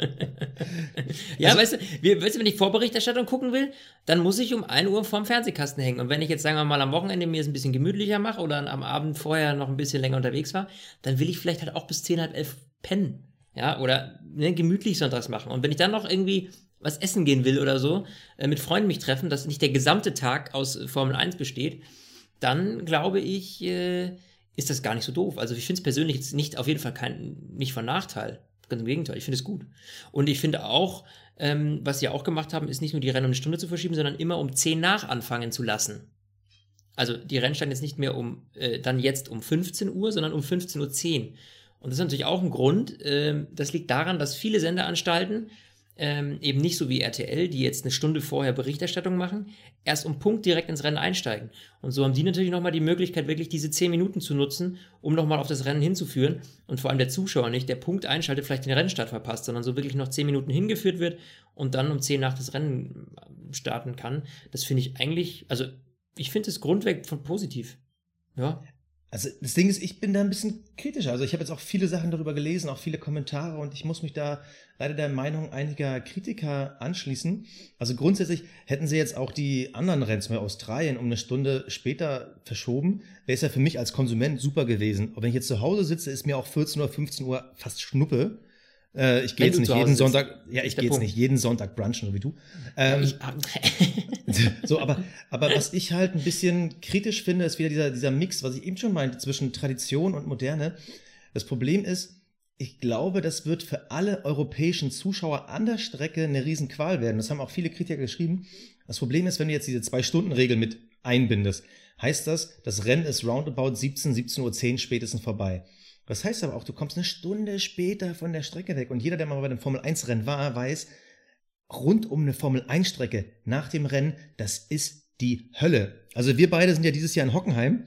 ja, Also- weißt du, wie, weißt du, wenn ich Vorberichterstattung gucken will, dann muss ich um 1 Uhr vorm Fernsehkasten hängen. Und wenn ich jetzt, sagen wir mal, am Wochenende mir es ein bisschen gemütlicher mache oder am Abend vorher noch ein bisschen länger unterwegs war, dann will ich vielleicht halt auch bis 10, halb 11 pennen. Ja, oder ne, gemütlich sonntags machen. Und wenn ich dann noch irgendwie was essen gehen will oder so, äh, mit Freunden mich treffen, dass nicht der gesamte Tag aus Formel 1 besteht, dann glaube ich, äh, ist das gar nicht so doof. Also ich finde es persönlich jetzt nicht auf jeden Fall kein, nicht von Nachteil. Ganz im Gegenteil, ich finde es gut. Und ich finde auch, ähm, was sie auch gemacht haben, ist nicht nur die Rennen um eine Stunde zu verschieben, sondern immer um 10 nach anfangen zu lassen. Also die Rennen standen jetzt nicht mehr um, äh, dann jetzt um 15 Uhr, sondern um 15.10 Uhr. Und das ist natürlich auch ein Grund. Ähm, das liegt daran, dass viele Sendeanstalten ähm, eben nicht so wie RTL, die jetzt eine Stunde vorher Berichterstattung machen, erst um Punkt direkt ins Rennen einsteigen. Und so haben die natürlich nochmal die Möglichkeit, wirklich diese 10 Minuten zu nutzen, um nochmal auf das Rennen hinzuführen. Und vor allem der Zuschauer nicht, der Punkt einschaltet, vielleicht den Rennstart verpasst, sondern so wirklich noch 10 Minuten hingeführt wird und dann um 10 nach das Rennen äh, starten kann. Das finde ich eigentlich, also ich finde es grundweg positiv. Ja. Also das Ding ist, ich bin da ein bisschen kritischer. Also ich habe jetzt auch viele Sachen darüber gelesen, auch viele Kommentare und ich muss mich da leider der Meinung einiger Kritiker anschließen. Also grundsätzlich hätten sie jetzt auch die anderen Rennen, Beispiel Australien, um eine Stunde später verschoben, wäre es ja für mich als Konsument super gewesen. Aber wenn ich jetzt zu Hause sitze, ist mir auch 14 Uhr, 15 Uhr fast Schnuppe. Äh, ich gehe jetzt nicht jeden Sonntag, ja, ich gehe jetzt Punkt. nicht jeden Sonntag brunchen, so wie du. Ähm, ich, so, aber, aber was ich halt ein bisschen kritisch finde, ist wieder dieser, dieser Mix, was ich eben schon meinte, zwischen Tradition und Moderne. Das Problem ist, ich glaube, das wird für alle europäischen Zuschauer an der Strecke eine Riesenqual werden. Das haben auch viele Kritiker geschrieben. Das Problem ist, wenn du jetzt diese Zwei-Stunden-Regel mit einbindest, heißt das, das Rennen ist roundabout 17, 17.10 Uhr spätestens vorbei. Das heißt aber auch, du kommst eine Stunde später von der Strecke weg. Und jeder, der mal bei einem Formel-1-Rennen war, weiß, rund um eine Formel-1-Strecke nach dem Rennen, das ist die Hölle. Also wir beide sind ja dieses Jahr in Hockenheim.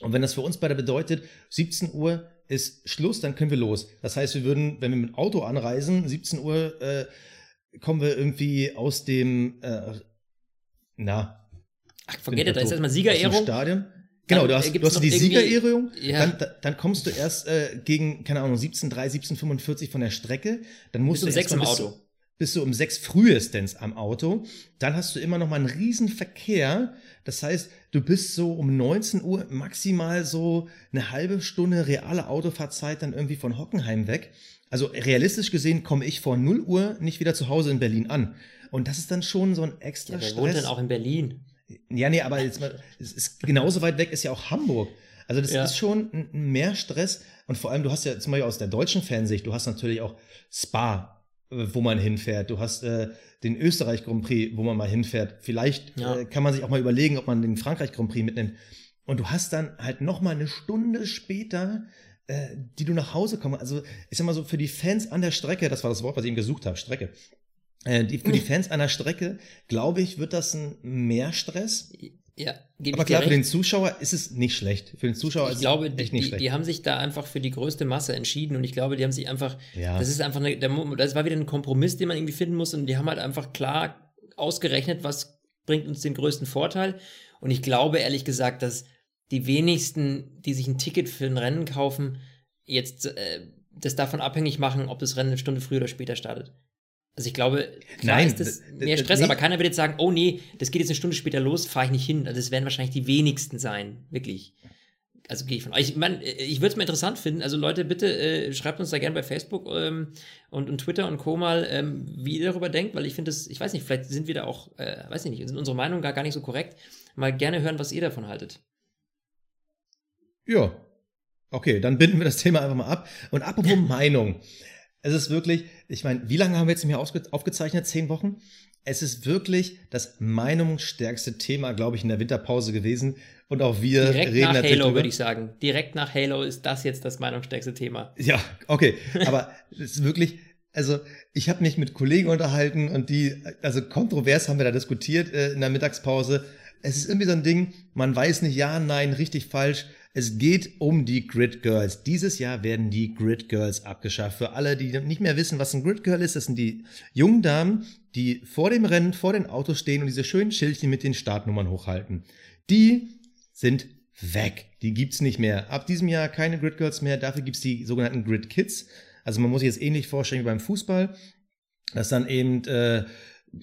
Und wenn das für uns beide bedeutet, 17 Uhr ist Schluss, dann können wir los. Das heißt, wir würden, wenn wir mit dem Auto anreisen, 17 Uhr äh, kommen wir irgendwie aus dem, äh, na, ach, forget it, da ist erstmal Siegerehrung. Stadion. Genau, du hast, du hast die Siegerehrung, Ja. dann, da- dann kommst du erst äh, gegen, keine Ahnung, 17.3, 17.45 von der Strecke, dann musst Bis um du sechs erst mal im bis- Auto. bist du um sechs frühestens am Auto. Dann hast du immer noch mal einen riesen Verkehr. Das heißt, du bist so um 19 Uhr maximal so eine halbe Stunde reale Autofahrzeit dann irgendwie von Hockenheim weg. Also realistisch gesehen komme ich vor 0 Uhr nicht wieder zu Hause in Berlin an. Und das ist dann schon so ein extra Ja, wer Stress. wohnt denn auch in Berlin? Ja, nee, aber jetzt mal, es ist genauso weit weg ist ja auch Hamburg. Also das Ja. ist schon mehr Stress. Und vor allem, du hast ja zum Beispiel aus der deutschen Fansicht, du hast natürlich auch Spa, äh, wo man hinfährt. Du hast äh, den Österreich Grand Prix, wo man mal hinfährt. Vielleicht Ja. äh, kann man sich auch mal überlegen, ob man den Frankreich Grand Prix mitnimmt. Und du hast dann halt noch mal eine Stunde später, äh, die du nach Hause kommst. Also ich sag mal so, für die Fans an der Strecke, das war das Wort, was ich eben gesucht habe, Strecke. Äh, die, für die Fans an der Strecke, glaube ich, wird das ein Mehrstress. Ja, gebe Aber klar, für den Zuschauer ist es nicht schlecht. Für den Zuschauer ich ist glaube, es die, echt nicht die, schlecht. die haben sich da einfach für die größte Masse entschieden und ich glaube, die haben sich einfach, Ja. das ist einfach eine, das war wieder ein Kompromiss, den man irgendwie finden muss und die haben halt einfach klar ausgerechnet, was bringt uns den größten Vorteil und ich glaube ehrlich gesagt, dass die wenigsten, die sich ein Ticket für ein Rennen kaufen, jetzt äh, das davon abhängig machen, ob das Rennen eine Stunde früher oder später startet. Also ich glaube, klar Nein, ist das mehr Stress, aber keiner wird jetzt sagen, oh nee, das geht jetzt eine Stunde später los, fahre ich nicht hin. Also das werden wahrscheinlich die wenigsten sein, wirklich. also gehe ich von. Ich meine, ich würde es mal interessant finden. Also Leute, bitte äh, schreibt uns da gerne bei Facebook ähm, und, und Twitter und Co. mal, ähm, wie ihr darüber denkt, weil ich finde das, ich weiß nicht, vielleicht sind wir da auch, äh, weiß ich nicht, sind unsere Meinungen gar, gar nicht so korrekt. Mal gerne hören, was ihr davon haltet. Ja. Okay, dann binden wir das Thema einfach mal ab. Und apropos Meinung. Es ist wirklich, ich meine, wie lange haben wir jetzt mehr aufgezeichnet? Zehn Wochen? Es ist wirklich das meinungsstärkste Thema, glaube ich, in der Winterpause gewesen. Und auch wir Direkt reden nach Halo, würde ich sagen. Direkt nach Halo ist das jetzt das meinungsstärkste Thema. Ja, okay. Aber es ist wirklich, also ich habe mich mit Kollegen unterhalten und die, also kontrovers haben wir da diskutiert äh, in der Mittagspause. Es ist irgendwie so ein Ding, man weiß nicht, ja, nein, richtig, falsch. Es geht um die Grid Girls. Dieses Jahr werden die Grid Girls abgeschafft. Für alle, die nicht mehr wissen, was ein Grid Girl ist, das sind die jungen Damen, die vor dem Rennen, vor den Autos stehen und diese schönen Schildchen mit den Startnummern hochhalten. Die sind weg. Die gibt's nicht mehr. Ab diesem Jahr keine Grid Girls mehr. Dafür gibt's die sogenannten Grid Kids. Also man muss sich jetzt ähnlich vorstellen wie beim Fußball, dass dann eben äh,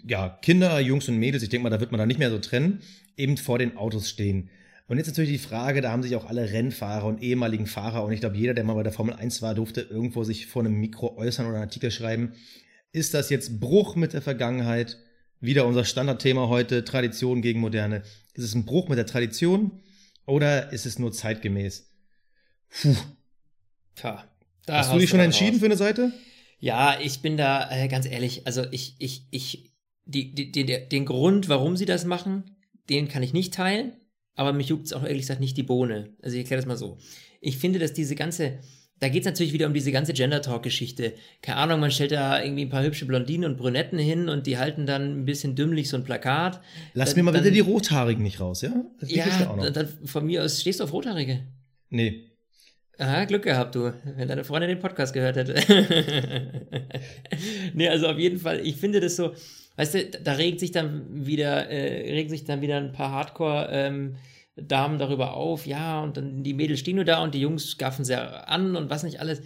ja Kinder, Jungs und Mädels, ich denke mal, da wird man da nicht mehr so trennen, eben vor den Autos stehen. Und jetzt natürlich die Frage, da haben sich auch alle Rennfahrer und ehemaligen Fahrer und ich glaube, jeder, der mal bei der Formel 1 war, durfte irgendwo sich vor einem Mikro äußern oder einen Artikel schreiben. Ist das jetzt Bruch mit der Vergangenheit? Wieder unser Standardthema heute, Tradition gegen Moderne. Ist es ein Bruch mit der Tradition oder ist es nur zeitgemäß? Puh. Tja, hast du dich schon entschieden raus. für eine Seite? Ja, ich bin da äh, ganz ehrlich, also ich, ich, ich, die, die, die, den Grund, warum sie das machen, den kann ich nicht teilen aber mich juckt es auch ehrlich gesagt nicht die Bohne. Also ich erkläre das mal so. Ich finde, dass diese ganze, da geht es natürlich wieder um diese ganze Gender-Talk-Geschichte. Keine Ahnung, man stellt da irgendwie ein paar hübsche Blondinen und Brünetten hin und die halten dann ein bisschen dümmlich so ein Plakat. Lass dann, mir mal bitte die Rothaarigen nicht raus, ja? Das ja, dann von mir aus stehst du auf Rothaarige. Nee. Aha, Glück gehabt, du, wenn deine Freundin den Podcast gehört hätte. nee, also auf jeden Fall, ich finde das so, weißt du, da regt sich dann wieder, äh, regen sich dann wieder ein paar Hardcore, ähm, Damen darüber auf, ja, und dann die Mädels stehen nur da und die Jungs gaffen sehr an und was nicht alles.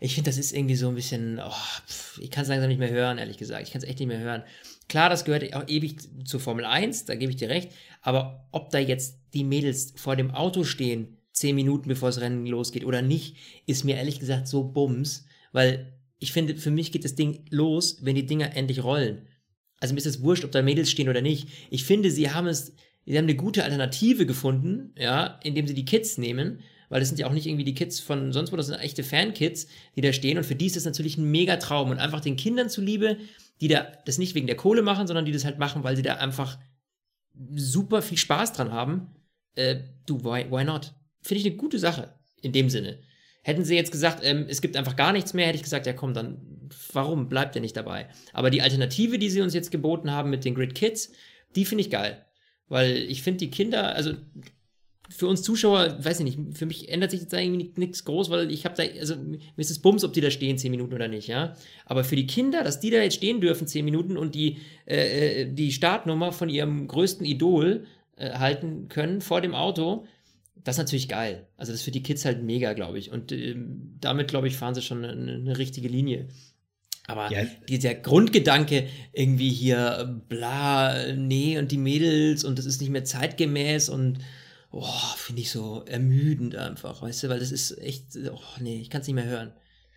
Ich finde, das ist irgendwie so ein bisschen, oh, pff, ich kann es langsam nicht mehr hören, ehrlich gesagt. Ich kann es echt nicht mehr hören. Klar, das gehört auch ewig zur Formel 1, da gebe ich dir recht. Aber ob da jetzt die Mädels vor dem Auto stehen, zehn Minuten bevor das Rennen losgeht oder nicht, ist mir ehrlich gesagt so bums, weil ich finde, für mich geht das Ding los, wenn die Dinger endlich rollen. Also mir ist es wurscht, ob da Mädels stehen oder nicht. Ich finde, sie haben es, sie haben eine gute Alternative gefunden, ja, indem sie die Kids nehmen, weil das sind ja auch nicht irgendwie die Kids von sonst wo, das sind echte Fan-Kids, die da stehen und für die ist das natürlich ein mega Traum und einfach den Kindern zuliebe, die da das nicht wegen der Kohle machen, sondern die das halt machen, weil sie da einfach super viel Spaß dran haben. Äh, du, why, why not? Finde ich eine gute Sache in dem Sinne. Hätten sie jetzt gesagt, ähm, es gibt einfach gar nichts mehr, hätte ich gesagt, ja komm, dann warum bleibt er nicht dabei? Aber die Alternative, die sie uns jetzt geboten haben mit den Grid Kids, die finde ich geil. Weil ich finde die Kinder, also für uns Zuschauer, weiß ich nicht, für mich ändert sich jetzt irgendwie nichts groß, weil ich habe da, also mir ist es Bums, ob die da stehen, zehn Minuten oder nicht, ja. Aber für die Kinder, dass die da jetzt stehen dürfen, zehn Minuten und die, äh, äh die Startnummer von ihrem größten Idol äh, halten können vor dem Auto, das ist natürlich geil. Also das ist für die Kids halt mega, glaube ich. Und ähm, damit, glaube ich, fahren sie schon eine, eine richtige Linie. Aber ja. dieser Grundgedanke, irgendwie hier, bla, nee, und die Mädels und das ist nicht mehr zeitgemäß und oh, finde ich so ermüdend einfach, weißt du, weil das ist echt, oh nee, ich kann es nicht mehr hören.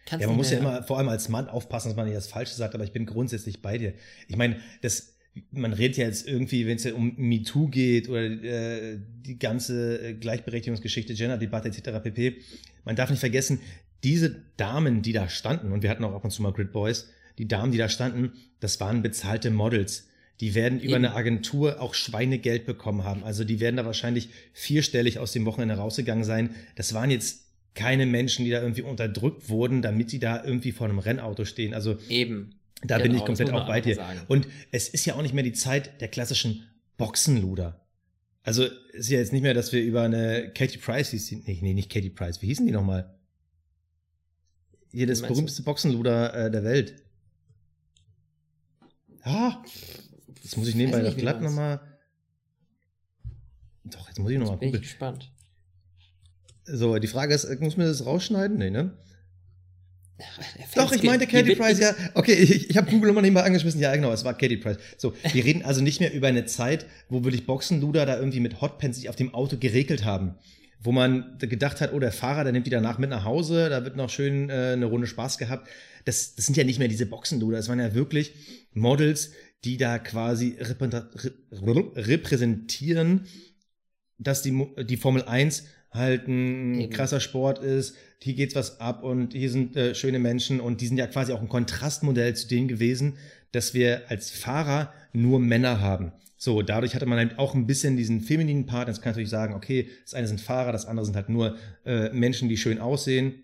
Kann's ja, man muss ja hören. immer vor allem als Mann aufpassen, dass man nicht das Falsche sagt, aber ich bin grundsätzlich bei dir. Ich meine, das man redet ja jetzt irgendwie, wenn es ja um MeToo geht oder äh, die ganze äh, Gleichberechtigungsgeschichte, Gender-Debatte etc. pp. Man darf nicht vergessen, diese Damen, die da standen, und wir hatten auch ab und zu mal Grid Boys, die Damen, die da standen, das waren bezahlte Models. Die werden über eine Agentur auch Schweinegeld bekommen haben. Also die werden da wahrscheinlich vierstellig aus dem Wochenende rausgegangen sein. Das waren jetzt keine Menschen, die da irgendwie unterdrückt wurden, damit sie da irgendwie vor einem Rennauto stehen. Also eben. Da genau, bin ich komplett auch bei dir. Und es ist ja auch nicht mehr die Zeit der klassischen Boxenluder. Also ist ja jetzt nicht mehr, dass wir über eine Katie Price, die, nee, nee, nicht Katie Price, wie hießen die nochmal? Hier das berühmteste Boxenluder äh, der Welt. Ah, jetzt muss ich nebenbei das glatt nochmal. Doch, jetzt muss ich nochmal. Bin ich gespannt. So, die Frage ist, muss man das rausschneiden? Nee, ne? Doch, ich meinte Katie Price, ja. Okay, ich, ich habe Google immer nebenbei angeschmissen. Ja, genau, es war Katie Price. So, wir reden also nicht mehr über eine Zeit, wo wirklich Boxenluder da irgendwie mit Hotpants sich auf dem Auto geregelt haben. Wo man gedacht hat, oh, der Fahrer, der nimmt die danach mit nach Hause, da wird noch schön äh, eine Runde Spaß gehabt. Das, das sind ja nicht mehr diese Boxenduder, das waren ja wirklich Models, die da quasi repräsentieren, dass die, die Formel 1 halt ein krasser Sport ist, hier geht's was ab und hier sind äh, schöne Menschen und die sind ja quasi auch ein Kontrastmodell zu denen gewesen, dass wir als Fahrer nur Männer haben. So, dadurch hatte man halt auch ein bisschen diesen femininen Part. Jetzt kann ich natürlich sagen, okay, das eine sind Fahrer, das andere sind halt nur äh, Menschen, die schön aussehen.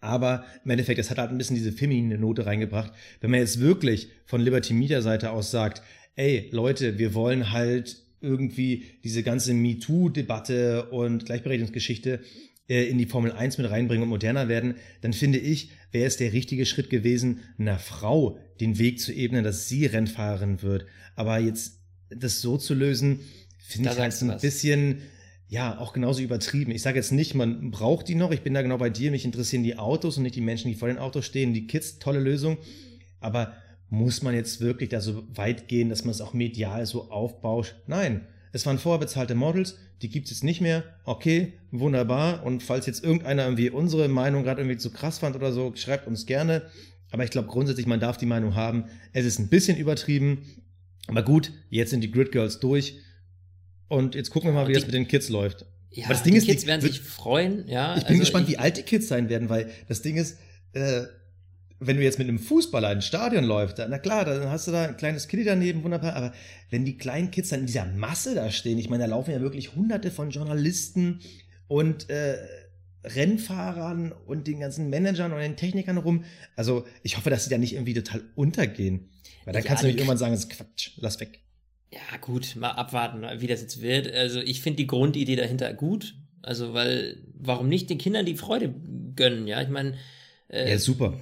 Aber im Endeffekt, es hat halt ein bisschen diese feminine Note reingebracht. Wenn man jetzt wirklich von Liberty Media Seite aus sagt, ey, Leute, wir wollen halt irgendwie diese ganze MeToo-Debatte und Gleichberechtigungsgeschichte äh, in die Formel 1 mit reinbringen und moderner werden, dann finde ich, wäre es der richtige Schritt gewesen, einer Frau den Weg zu ebnen, dass sie Rennfahrerin wird. Aber jetzt das so zu lösen, finde ich halt ein was. bisschen, ja, auch genauso übertrieben. Ich sage jetzt nicht, man braucht die noch. Ich bin da genau bei dir. Mich interessieren die Autos und nicht die Menschen, die vor den Autos stehen. Die Kids, tolle Lösung. Aber muss man jetzt wirklich da so weit gehen, dass man es auch medial so aufbauscht? Nein. Es waren vorbezahlte Models, die gibt es jetzt nicht mehr. Okay, wunderbar. Und falls jetzt irgendeiner irgendwie unsere Meinung gerade irgendwie zu krass fand oder so, schreibt uns gerne. Aber ich glaube grundsätzlich, man darf die Meinung haben. Es ist ein bisschen übertrieben. Aber gut, jetzt sind die Grid Girls durch. Und jetzt gucken wir mal, wie die, das mit den Kids läuft. Ja, Aber das Ding die ist, Kids die, werden sich freuen. Ja, ich bin also gespannt, ich, wie alt die Kids sein werden, weil das Ding ist, äh, wenn du jetzt mit einem Fußballer ins Stadion läufst, na klar, dann hast du da ein kleines Kind daneben, wunderbar, aber wenn die kleinen Kids dann in dieser Masse da stehen, ich meine, da laufen ja wirklich hunderte von Journalisten und äh, Rennfahrern und den ganzen Managern und den Technikern rum. Also ich hoffe, dass sie da nicht irgendwie total untergehen. Weil dann ja, kannst du nicht irgendwann sagen, das ist Quatsch, lass weg. Ja, gut, mal abwarten, wie das jetzt wird. Also ich finde die Grundidee dahinter gut. Also, weil, warum nicht den Kindern die Freude gönnen, ja? Ich meine. Äh, ja, super.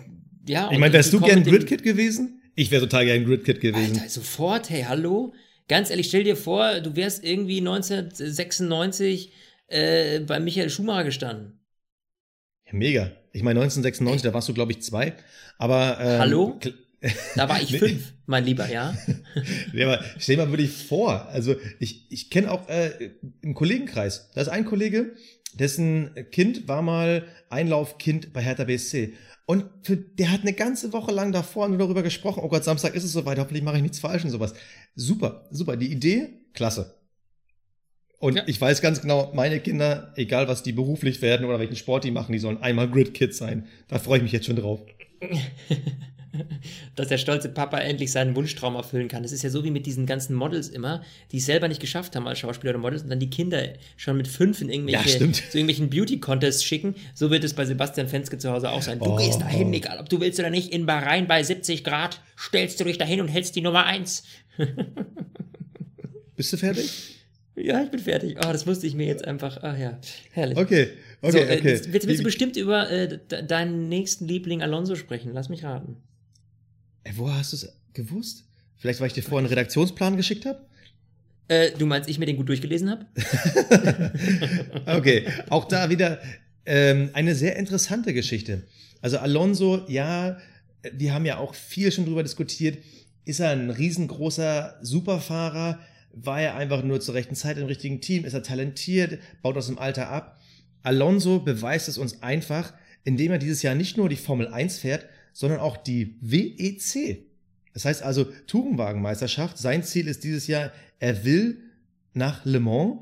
Ja, ich meine, wärst du gern Gridkit gewesen? Ich wäre total gern Gridkit gewesen. Alter, sofort, hey, hallo? Ganz ehrlich, stell dir vor, du wärst irgendwie 1996 äh, bei Michael Schumacher gestanden. Ja, mega. Ich meine, 1996, Ey. da warst du, glaube ich, zwei. Aber. Ähm, hallo? Da war ich fünf, mein Lieber, ja. ja, aber stell dir mal wirklich vor, also ich, ich kenne auch äh, im Kollegenkreis, da ist ein Kollege, dessen Kind war mal Einlaufkind bei Hertha BSC. Und für, der hat eine ganze Woche lang davor nur darüber gesprochen, oh Gott, Samstag ist es soweit, hoffentlich mache ich nichts falsch und sowas. Super, super. Die Idee, klasse. Und ja. ich weiß ganz genau, meine Kinder, egal was die beruflich werden oder welchen Sport die machen, die sollen einmal Grid Kids sein. Da freue ich mich jetzt schon drauf. dass der stolze Papa endlich seinen Wunschtraum erfüllen kann. Das ist ja so wie mit diesen ganzen Models immer, die es selber nicht geschafft haben als Schauspieler oder Models und dann die Kinder schon mit fünf in irgendwelche, ja, zu irgendwelchen Beauty-Contests schicken. So wird es bei Sebastian Fenske zu Hause auch sein. Du oh, gehst dahin, oh. egal ob du willst oder nicht, in Bahrain bei 70 Grad, stellst du dich dahin und hältst die Nummer eins. Bist du fertig? Ja, ich bin fertig. Oh, das musste ich mir jetzt einfach. Ach ja, herrlich. Okay, okay, so, äh, okay. Jetzt willst, willst du bestimmt über äh, deinen nächsten Liebling Alonso sprechen. Lass mich raten. Ey, woher hast du es gewusst? Vielleicht, weil ich dir vorher einen Redaktionsplan geschickt habe? Äh, du meinst, ich mir den gut durchgelesen habe? okay, auch da wieder ähm, eine sehr interessante Geschichte. Also Alonso, ja, wir haben ja auch viel schon drüber diskutiert. Ist er ein riesengroßer Superfahrer? War er einfach nur zur rechten Zeit im richtigen Team? Ist er talentiert? Baut aus dem Alter ab? Alonso beweist es uns einfach, indem er dieses Jahr nicht nur die Formel 1 fährt, sondern auch die WEC. Das heißt also Tourenwagenmeisterschaft. Sein Ziel ist dieses Jahr, er will nach Le Mans.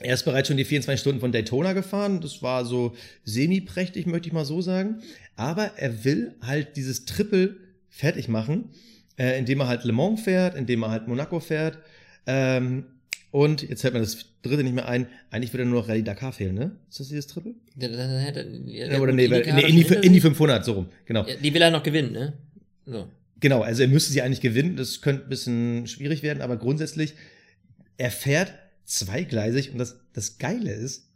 Er ist bereits schon die 24 Stunden von Daytona gefahren. Das war so semi-prächtig, möchte ich mal so sagen. Aber er will halt dieses Triple fertig machen, äh, indem er halt Le Mans fährt, indem er halt Monaco fährt. Ähm, und jetzt fällt mir das dritte nicht mehr ein. Eigentlich würde nur noch Rallye Dakar fehlen, ne? Ist das dieses Triple? Ja, ja, oder nee, weil, nee Indy, Indy 500, so rum, genau. Ja, die will er noch gewinnen, ne? So. Genau, also er müsste sie eigentlich gewinnen. Das könnte ein bisschen schwierig werden, aber grundsätzlich, er fährt zweigleisig und das, das Geile ist,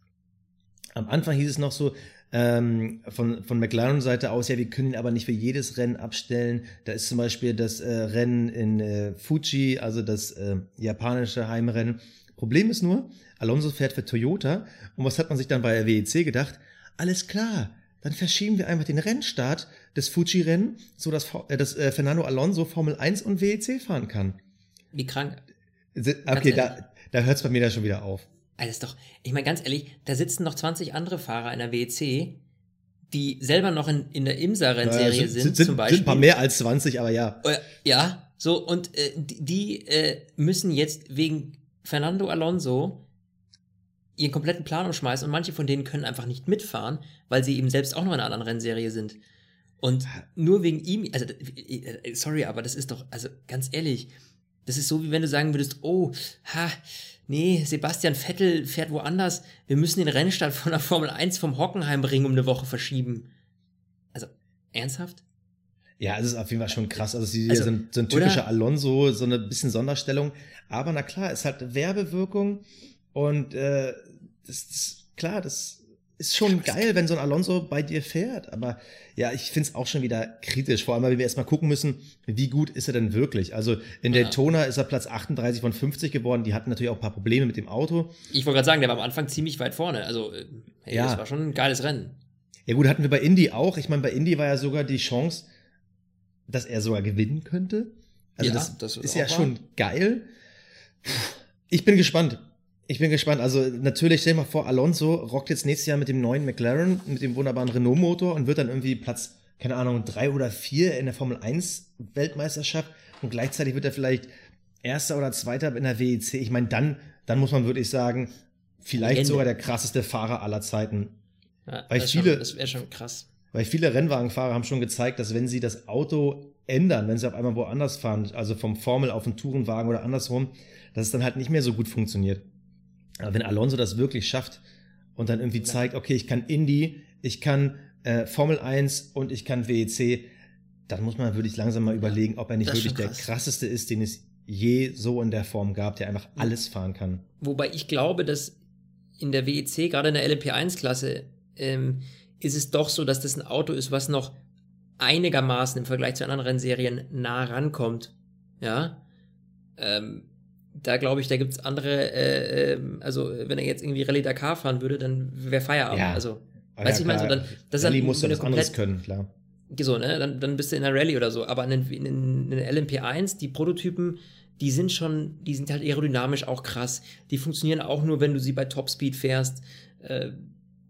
am Anfang hieß es noch so, ähm, von, von McLaren-Seite aus, ja, wir können ihn aber nicht für jedes Rennen abstellen. Da ist zum Beispiel das äh, Rennen in äh, Fuji, also das äh, japanische Heimrennen. Problem ist nur, Alonso fährt für Toyota. Und was hat man sich dann bei der WEC gedacht? Alles klar, dann verschieben wir einfach den Rennstart des Fuji-Rennen, so dass, äh, dass äh, Fernando Alonso Formel 1 und WEC fahren kann. Wie krank. Okay, da, da hört es bei mir da schon wieder auf. Also ist doch, ich meine ganz ehrlich, da sitzen noch 20 andere Fahrer in der WEC, die selber noch in, in der IMSA-Rennserie Ja, sind, sind, zum Beispiel. Sind ein paar mehr als 20, aber ja. Äh, Ja, so, und äh, die, äh, müssen jetzt wegen Fernando Alonso ihren kompletten Plan umschmeißen und manche von denen können einfach nicht mitfahren, weil sie eben selbst auch noch in einer anderen Rennserie sind. Und nur wegen ihm, also äh, sorry, aber das ist doch, also ganz ehrlich, das ist so, wie wenn du sagen würdest, oh, ha, nee, Sebastian Vettel fährt woanders, wir müssen den Rennstart von der Formel 1 vom Hockenheimring um eine Woche verschieben. Also, ernsthaft? Ja, es ist auf jeden Fall schon krass. Also, sie Also, sind so ein typischer Alonso, so eine bisschen Sonderstellung. Aber na klar, es hat Werbewirkung und äh, das, das klar, das ist schon geil, wenn so ein Alonso bei dir fährt. Aber ja, ich finde es auch schon wieder kritisch. Vor allem, weil wir erstmal gucken müssen, wie gut ist er denn wirklich? Also in Ja. Daytona ist er Platz 38 von 50 geworden. Die hatten natürlich auch ein paar Probleme mit dem Auto. Ich wollte gerade sagen, der war am Anfang ziemlich weit vorne. Also, äh, hey, Ja. das war schon ein geiles Rennen. Ja gut, hatten wir bei Indy auch. Ich meine, bei Indy war ja sogar die Chance, dass er sogar gewinnen könnte. Also Ja, das, das ist ist ja wahr. schon geil. Ich bin gespannt. Ich bin gespannt. Also natürlich, stell dir mal vor, Alonso rockt jetzt nächstes Jahr mit dem neuen McLaren, mit dem wunderbaren Renault-Motor und wird dann irgendwie Platz, keine Ahnung, drei oder vier in der Formel 1 Weltmeisterschaft und gleichzeitig wird er vielleicht Erster oder Zweiter in der WEC. Ich meine, dann, dann muss man wirklich sagen, vielleicht Legende. sogar der krasseste Fahrer aller Zeiten. Ja, Weil das viele- schon, das wäre schon krass. Weil viele Rennwagenfahrer haben schon gezeigt, dass wenn sie das Auto ändern, wenn sie auf einmal woanders fahren, also vom Formel auf einen Tourenwagen oder andersrum, dass es dann halt nicht mehr so gut funktioniert. Aber wenn Alonso das wirklich schafft und dann irgendwie zeigt, okay, ich kann Indy, ich kann äh, Formel 1 und ich kann WEC, dann muss man wirklich langsam mal überlegen, ob er nicht wirklich schon der krass. krasseste ist, den es je so in der Form gab, der einfach alles fahren kann. Wobei ich glaube, dass in der WEC, gerade in der LMP1-Klasse, ähm, ist es doch so, dass das ein Auto ist, was noch einigermaßen im Vergleich zu anderen Rennserien nah rankommt. Ja. Ähm, da glaube ich, da gibt es andere, äh, ähm, also wenn er jetzt irgendwie Rallye Dakar fahren würde, dann wäre Feierabend. Ja. Also, Aber weißt du, ich meine, so dann, das ist Rallye so ja eine was anderes komplett können, klar. so, ne? Dann, dann bist du in der Rallye oder so. Aber in, den- in, den- in der LMP1, die Prototypen, die sind schon, die sind halt aerodynamisch auch krass. Die funktionieren auch nur, wenn du sie bei Topspeed fährst. Äh,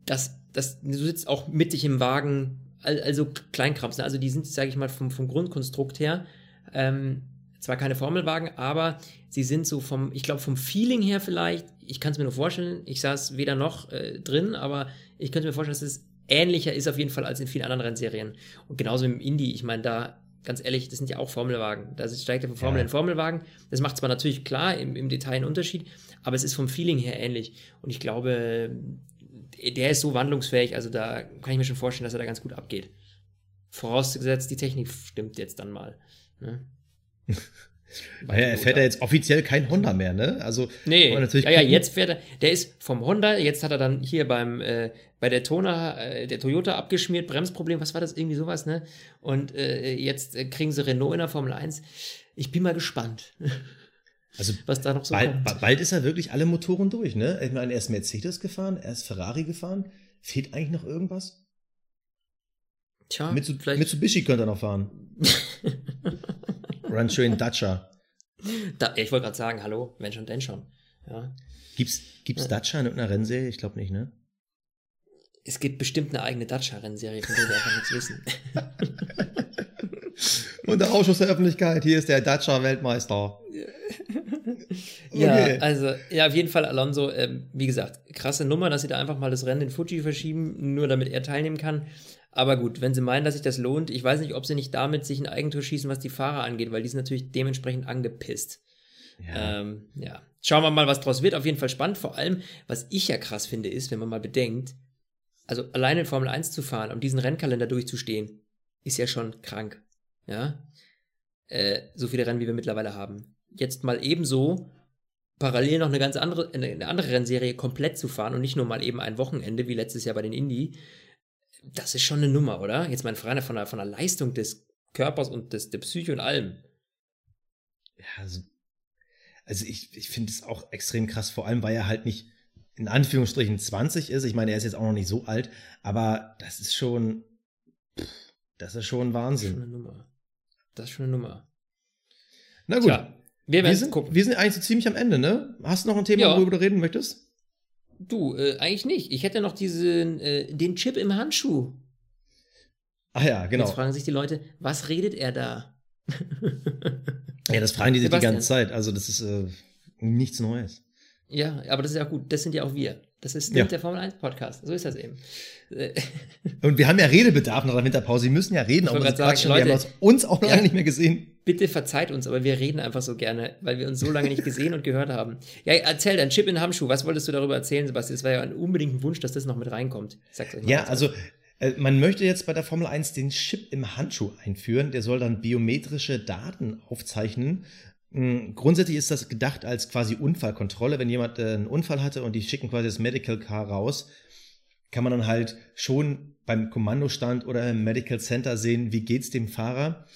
das, das, du sitzt auch mittig im Wagen, al- also Kleinkrams. Ne? Also die sind, sage ich mal, vom, vom Grundkonstrukt her, ähm, zwar keine Formelwagen, aber sie sind so vom, ich glaube, vom Feeling her vielleicht, ich kann es mir nur vorstellen, ich saß weder noch äh, drin, aber ich könnte mir vorstellen, dass es ähnlicher ist auf jeden Fall als in vielen anderen Rennserien. Und genauso im Indie, ich meine, da, ganz ehrlich, das sind ja auch Formelwagen. Da steigt er von Formel Ja. in Formelwagen. Das macht zwar natürlich klar im, im Detail einen Unterschied, aber es ist vom Feeling her ähnlich. Und ich glaube, der ist so wandlungsfähig, also da kann ich mir schon vorstellen, dass er da ganz gut abgeht. Vorausgesetzt, die Technik stimmt jetzt dann mal. Ne? Naja, er fährt ja jetzt offiziell kein Honda mehr, ne? Also Nee, natürlich ja, ja, jetzt fährt er, der ist vom Honda, jetzt hat er dann hier beim, äh, bei der Tona, äh, der Toyota abgeschmiert, Bremsproblem, was war das, irgendwie sowas, ne? Und äh, jetzt äh, kriegen sie Renault in der Formel 1. Ich bin mal gespannt, Also was da noch so bald, kommt. ba- bald ist er wirklich alle Motoren durch, ne? Ich meine, er ist Mercedes gefahren, er ist Ferrari gefahren. Fehlt eigentlich noch irgendwas? Tja, Mitsu vielleicht, Mitsubishi könnte er noch fahren. Rancho in Dacia. da, ja, ich wollte gerade sagen, hallo, wenn schon, denn schon. Ja. Gibt's, gibt's Dacia in irgendeiner Rennserie? Ich glaube nicht, ne? Es gibt bestimmt eine eigene Dacia-Rennserie, von der wir einfach nichts wissen. Und der Ausschuss der Öffentlichkeit, hier ist der Dacia-Weltmeister. Ja, Okay. also, ja, auf jeden Fall Alonso, ähm, wie gesagt, krasse Nummer, dass sie da einfach mal das Rennen in Fuji verschieben, nur damit er teilnehmen kann. Aber gut, wenn sie meinen, dass sich das lohnt, ich weiß nicht, ob sie nicht damit sich ein Eigentor schießen, was die Fahrer angeht, weil die sind natürlich dementsprechend angepisst. Ja. Ähm, ja. Schauen wir mal, was draus wird. Auf jeden Fall spannend. Vor allem, was ich ja krass finde, ist, wenn man mal bedenkt, also alleine in Formel 1 zu fahren und diesen Rennkalender durchzustehen, ist ja schon krank. Ja. Äh, so viele Rennen, wie wir mittlerweile haben. Jetzt mal ebenso parallel noch eine ganz andere, eine, eine andere Rennserie komplett zu fahren und nicht nur mal eben ein Wochenende, wie letztes Jahr bei den Indy. Das ist schon eine Nummer, oder? Jetzt mal rein von der, von der Leistung des Körpers und des, der Psyche und allem. Ja, also, also ich, ich finde es auch extrem krass, vor allem weil er halt nicht in Anführungsstrichen 20 ist. Ich meine, er ist jetzt auch noch nicht so alt, aber das ist schon, pff, das ist schon Das ist schon Wahnsinn. eine Nummer. Das ist schon eine Nummer. Na gut, Tja, wir wir sind, gucken. wir sind eigentlich so ziemlich am Ende, ne? Hast du noch ein Thema, Ja. worüber du reden möchtest? Du, äh, eigentlich nicht. Ich hätte noch diesen, äh, den Chip im Handschuh. Ach ja, genau. Jetzt fragen sich die Leute, was redet er da? ja, das fragen die sich die ganze Zeit. Also, das ist äh, nichts Neues. Ja, aber das ist ja gut. Das sind ja auch wir. Das ist ja. der Formel 1 Podcast. So ist das eben. Und wir haben ja Redebedarf nach der Winterpause. Sie müssen ja reden, aber. Leute, wir haben uns auch noch ja, lange nicht mehr gesehen. Bitte verzeiht uns, aber wir reden einfach so gerne, weil wir uns so lange nicht gesehen und gehört haben. Ja, erzähl dein Chip in Handschuh. Was wolltest du darüber erzählen, Sebastian? Es war ja ein unbedingt ein Wunsch, dass das noch mit reinkommt. Sag's euch mal ja, also äh, man möchte jetzt bei der Formel 1 den Chip im Handschuh einführen. Der soll dann biometrische Daten aufzeichnen grundsätzlich ist das gedacht als quasi Unfallkontrolle. Wenn jemand äh, einen Unfall hatte und die schicken quasi das Medical Car raus, kann man dann halt schon beim Kommandostand oder im Medical Center sehen, wie geht's dem Fahrer.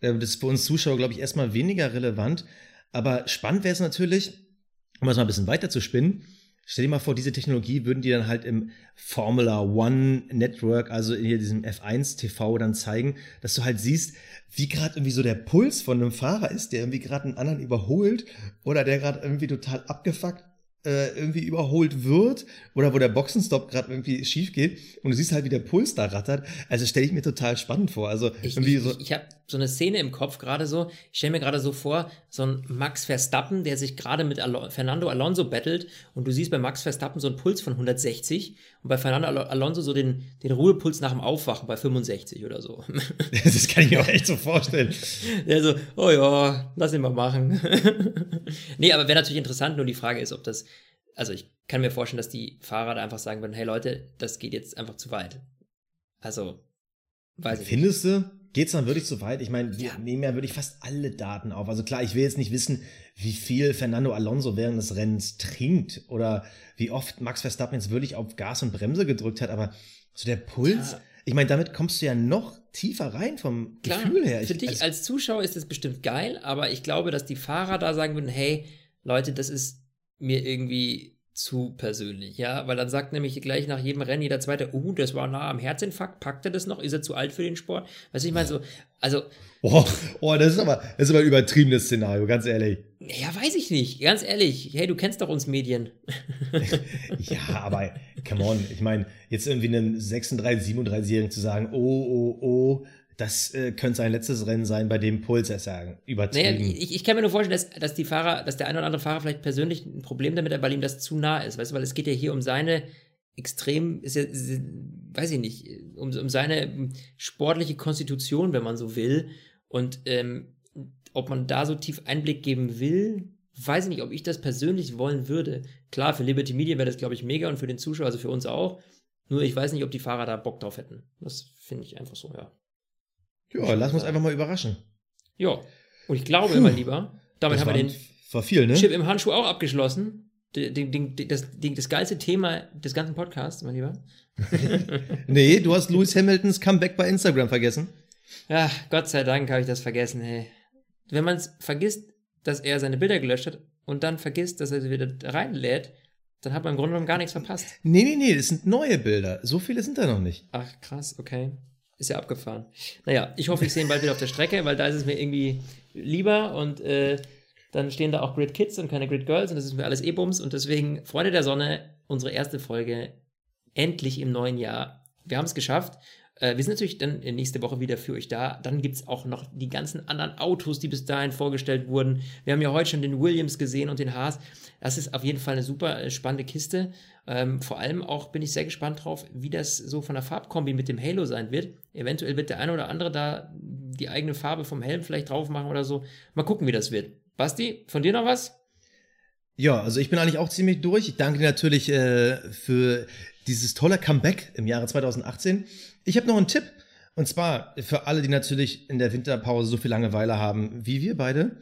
Äh, das ist für uns Zuschauer, glaube ich, erstmal weniger relevant. Aber spannend wäre es natürlich, um das mal ein bisschen weiter zu spinnen, Stell dir mal vor, diese Technologie würden die dann halt im Formula One Network, also in diesem F1 TV dann zeigen, dass du halt siehst, wie gerade irgendwie so der Puls von einem Fahrer ist, der irgendwie gerade einen anderen überholt oder der gerade irgendwie total abgefuckt äh, irgendwie überholt wird oder wo der Boxenstopp gerade irgendwie schief geht und du siehst halt, wie der Puls da rattert. Also stelle ich mir total spannend vor. Also ich, irgendwie so. Ich, ich habe so eine Szene im Kopf gerade so. Ich stelle mir gerade so vor, so ein Max Verstappen, der sich gerade mit Al Fernando Alonso battelt und du siehst bei Max Verstappen so einen Puls von 160 und bei Fernando Al Alonso so den, den Ruhepuls nach dem Aufwachen bei 65 oder so. Das kann ich mir auch echt so vorstellen. Der so, oh ja, lass ihn mal machen. nee, aber wäre natürlich interessant, nur die Frage ist, ob das also ich kann mir vorstellen, dass die Fahrer da einfach sagen würden, hey Leute, das geht jetzt einfach zu weit. Also, weiß ich Findest nicht. du? Geht's dann wirklich zu weit? Ich meine, wir ja. nehmen ja wirklich fast alle Daten auf. Also klar, ich will jetzt nicht wissen, wie viel Fernando Alonso während des Rennens trinkt oder wie oft Max Verstappen jetzt wirklich auf Gas und Bremse gedrückt hat, aber so der Puls, ja. ich meine, damit kommst du ja noch tiefer rein vom Klar, Gefühl her. Ich, für dich als, als Zuschauer ist das bestimmt geil, aber ich glaube, dass die Fahrer da sagen würden, hey, Leute, das ist mir irgendwie zu persönlich, ja, weil dann sagt nämlich gleich nach jedem Rennen jeder zweite, uh, das war nah am Herzinfarkt, packt er das noch, ist er zu alt für den Sport? Weißt du, ich meine so, also. Oh, oh, das ist aber, das ist aber ein übertriebenes Szenario, ganz ehrlich. Ja, weiß ich nicht, ganz ehrlich. Hey, du kennst doch uns Medien. ja, aber, come on, ich meine, jetzt irgendwie einem 36, 37-Jährigen zu sagen, oh, oh, oh, das äh, könnte sein letztes Rennen sein, bei dem Puls er sagen. Übertrieben. Naja, ich, ich, kann mir nur vorstellen, dass, dass die Fahrer, dass der eine oder andere Fahrer vielleicht persönlich ein Problem damit hat, weil ihm das zu nah ist, weißt du, weil es geht ja hier um seine extrem, ist ja, ist, weiß ich nicht, um, um seine sportliche Konstitution, wenn man so will. Und ähm, ob man da so tief Einblick geben will, weiß ich nicht, ob ich das persönlich wollen würde. Klar, für Liberty Media wäre das, glaube ich, mega und für den Zuschauer, also für uns auch. Nur ich weiß nicht, ob die Fahrer da Bock drauf hätten. Das finde ich einfach so, ja. Ja, lass uns einfach mal überraschen. Ja. Und ich glaube, Puh, mein Lieber, damit haben wir den war viel, ne? Chip im Handschuh auch abgeschlossen. Den, den, das, das geilste Thema des ganzen Podcasts, mein Lieber. nee, du hast Lewis Hamiltons Comeback bei Instagram vergessen. Ja, Gott sei Dank habe ich das vergessen, hey. Wenn man es vergisst, dass er seine Bilder gelöscht hat und dann vergisst, dass er sie wieder reinlädt, dann hat man im Grunde genommen gar nichts verpasst. Nee, nee, nee, das sind neue Bilder. So viele sind da noch nicht. Ach, krass, okay. Ist ja abgefahren. Naja, ich hoffe, ich sehe ihn bald wieder auf der Strecke, weil da ist es mir irgendwie lieber und äh, dann stehen da auch Grid Kids und keine Grid Girls und das ist mir alles E-Bums und deswegen, Freunde der Sonne, unsere erste Folge endlich im neuen Jahr. Wir haben es geschafft wir sind natürlich dann nächste Woche wieder für euch da. Dann gibt es auch noch die ganzen anderen Autos, die bis dahin vorgestellt wurden. Wir haben ja heute schon den Williams gesehen und den Haas. Das ist auf jeden Fall eine super äh, spannende Kiste. Ähm, vor allem auch bin ich sehr gespannt drauf, wie das so von der Farbkombi mit dem Halo sein wird. Eventuell wird der eine oder andere da die eigene Farbe vom Helm vielleicht drauf machen oder so. Mal gucken, wie das wird. Basti, von dir noch was? Ja, also ich bin eigentlich auch ziemlich durch. Ich danke natürlich äh, für dieses tolle Comeback im Jahre 2018. Ich habe noch einen Tipp. Und zwar für alle, die natürlich in der Winterpause so viel Langeweile haben wie wir beide.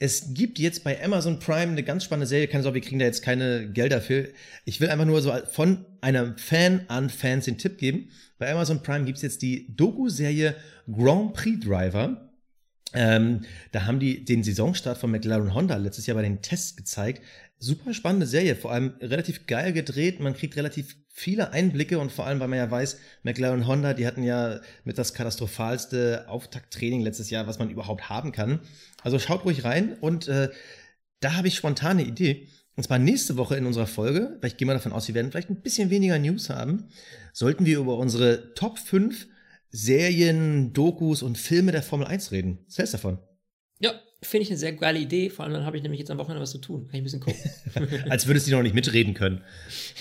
Es gibt jetzt bei Amazon Prime eine ganz spannende Serie. Keine Sorge, wir kriegen da jetzt keine Gelder für. Ich will einfach nur so von einem Fan an Fans den Tipp geben. Bei Amazon Prime gibt's jetzt die Doku-Serie Grand Prix Driver. Ähm, da haben die den Saisonstart von McLaren Honda letztes Jahr bei den Tests gezeigt. Super spannende Serie, vor allem relativ geil gedreht. Man kriegt relativ viele Einblicke und vor allem, weil man ja weiß, McLaren Honda, die hatten ja mit das katastrophalste Auftakttraining letztes Jahr, was man überhaupt haben kann. Also schaut ruhig rein und äh, da habe ich spontane Idee. Und zwar nächste Woche in unserer Folge, weil ich gehe mal davon aus, wir werden vielleicht ein bisschen weniger News haben, sollten wir über unsere Top 5 Serien, Dokus und Filme der Formel 1 reden. Was hältst du davon? Ja, finde ich eine sehr geile Idee. Vor allem dann habe ich nämlich jetzt am Wochenende was zu tun. Kann ich ein bisschen gucken. Als würdest du noch nicht mitreden können.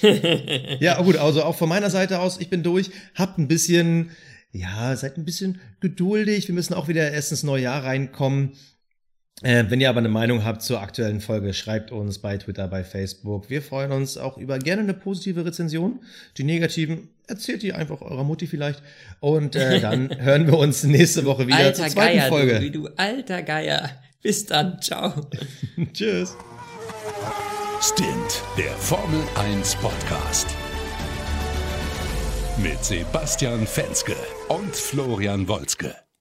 ja, gut, also auch von meiner Seite aus, ich bin durch. Habt ein bisschen, ja, seid ein bisschen geduldig. Wir müssen auch wieder erst ins neue Jahr reinkommen. Äh, wenn ihr aber eine Meinung habt zur aktuellen Folge, schreibt uns bei Twitter, bei Facebook. Wir freuen uns auch über gerne eine positive Rezension. Die negativen erzählt ihr einfach eurer Mutti vielleicht. Und äh, dann hören wir uns nächste Woche wieder alter zur zweiten Geier, Folge. Du, du alter Geier. Bis dann. Ciao. Tschüss. Stint, der Formel 1 Podcast. Mit Sebastian Fenske und Florian Wolzke.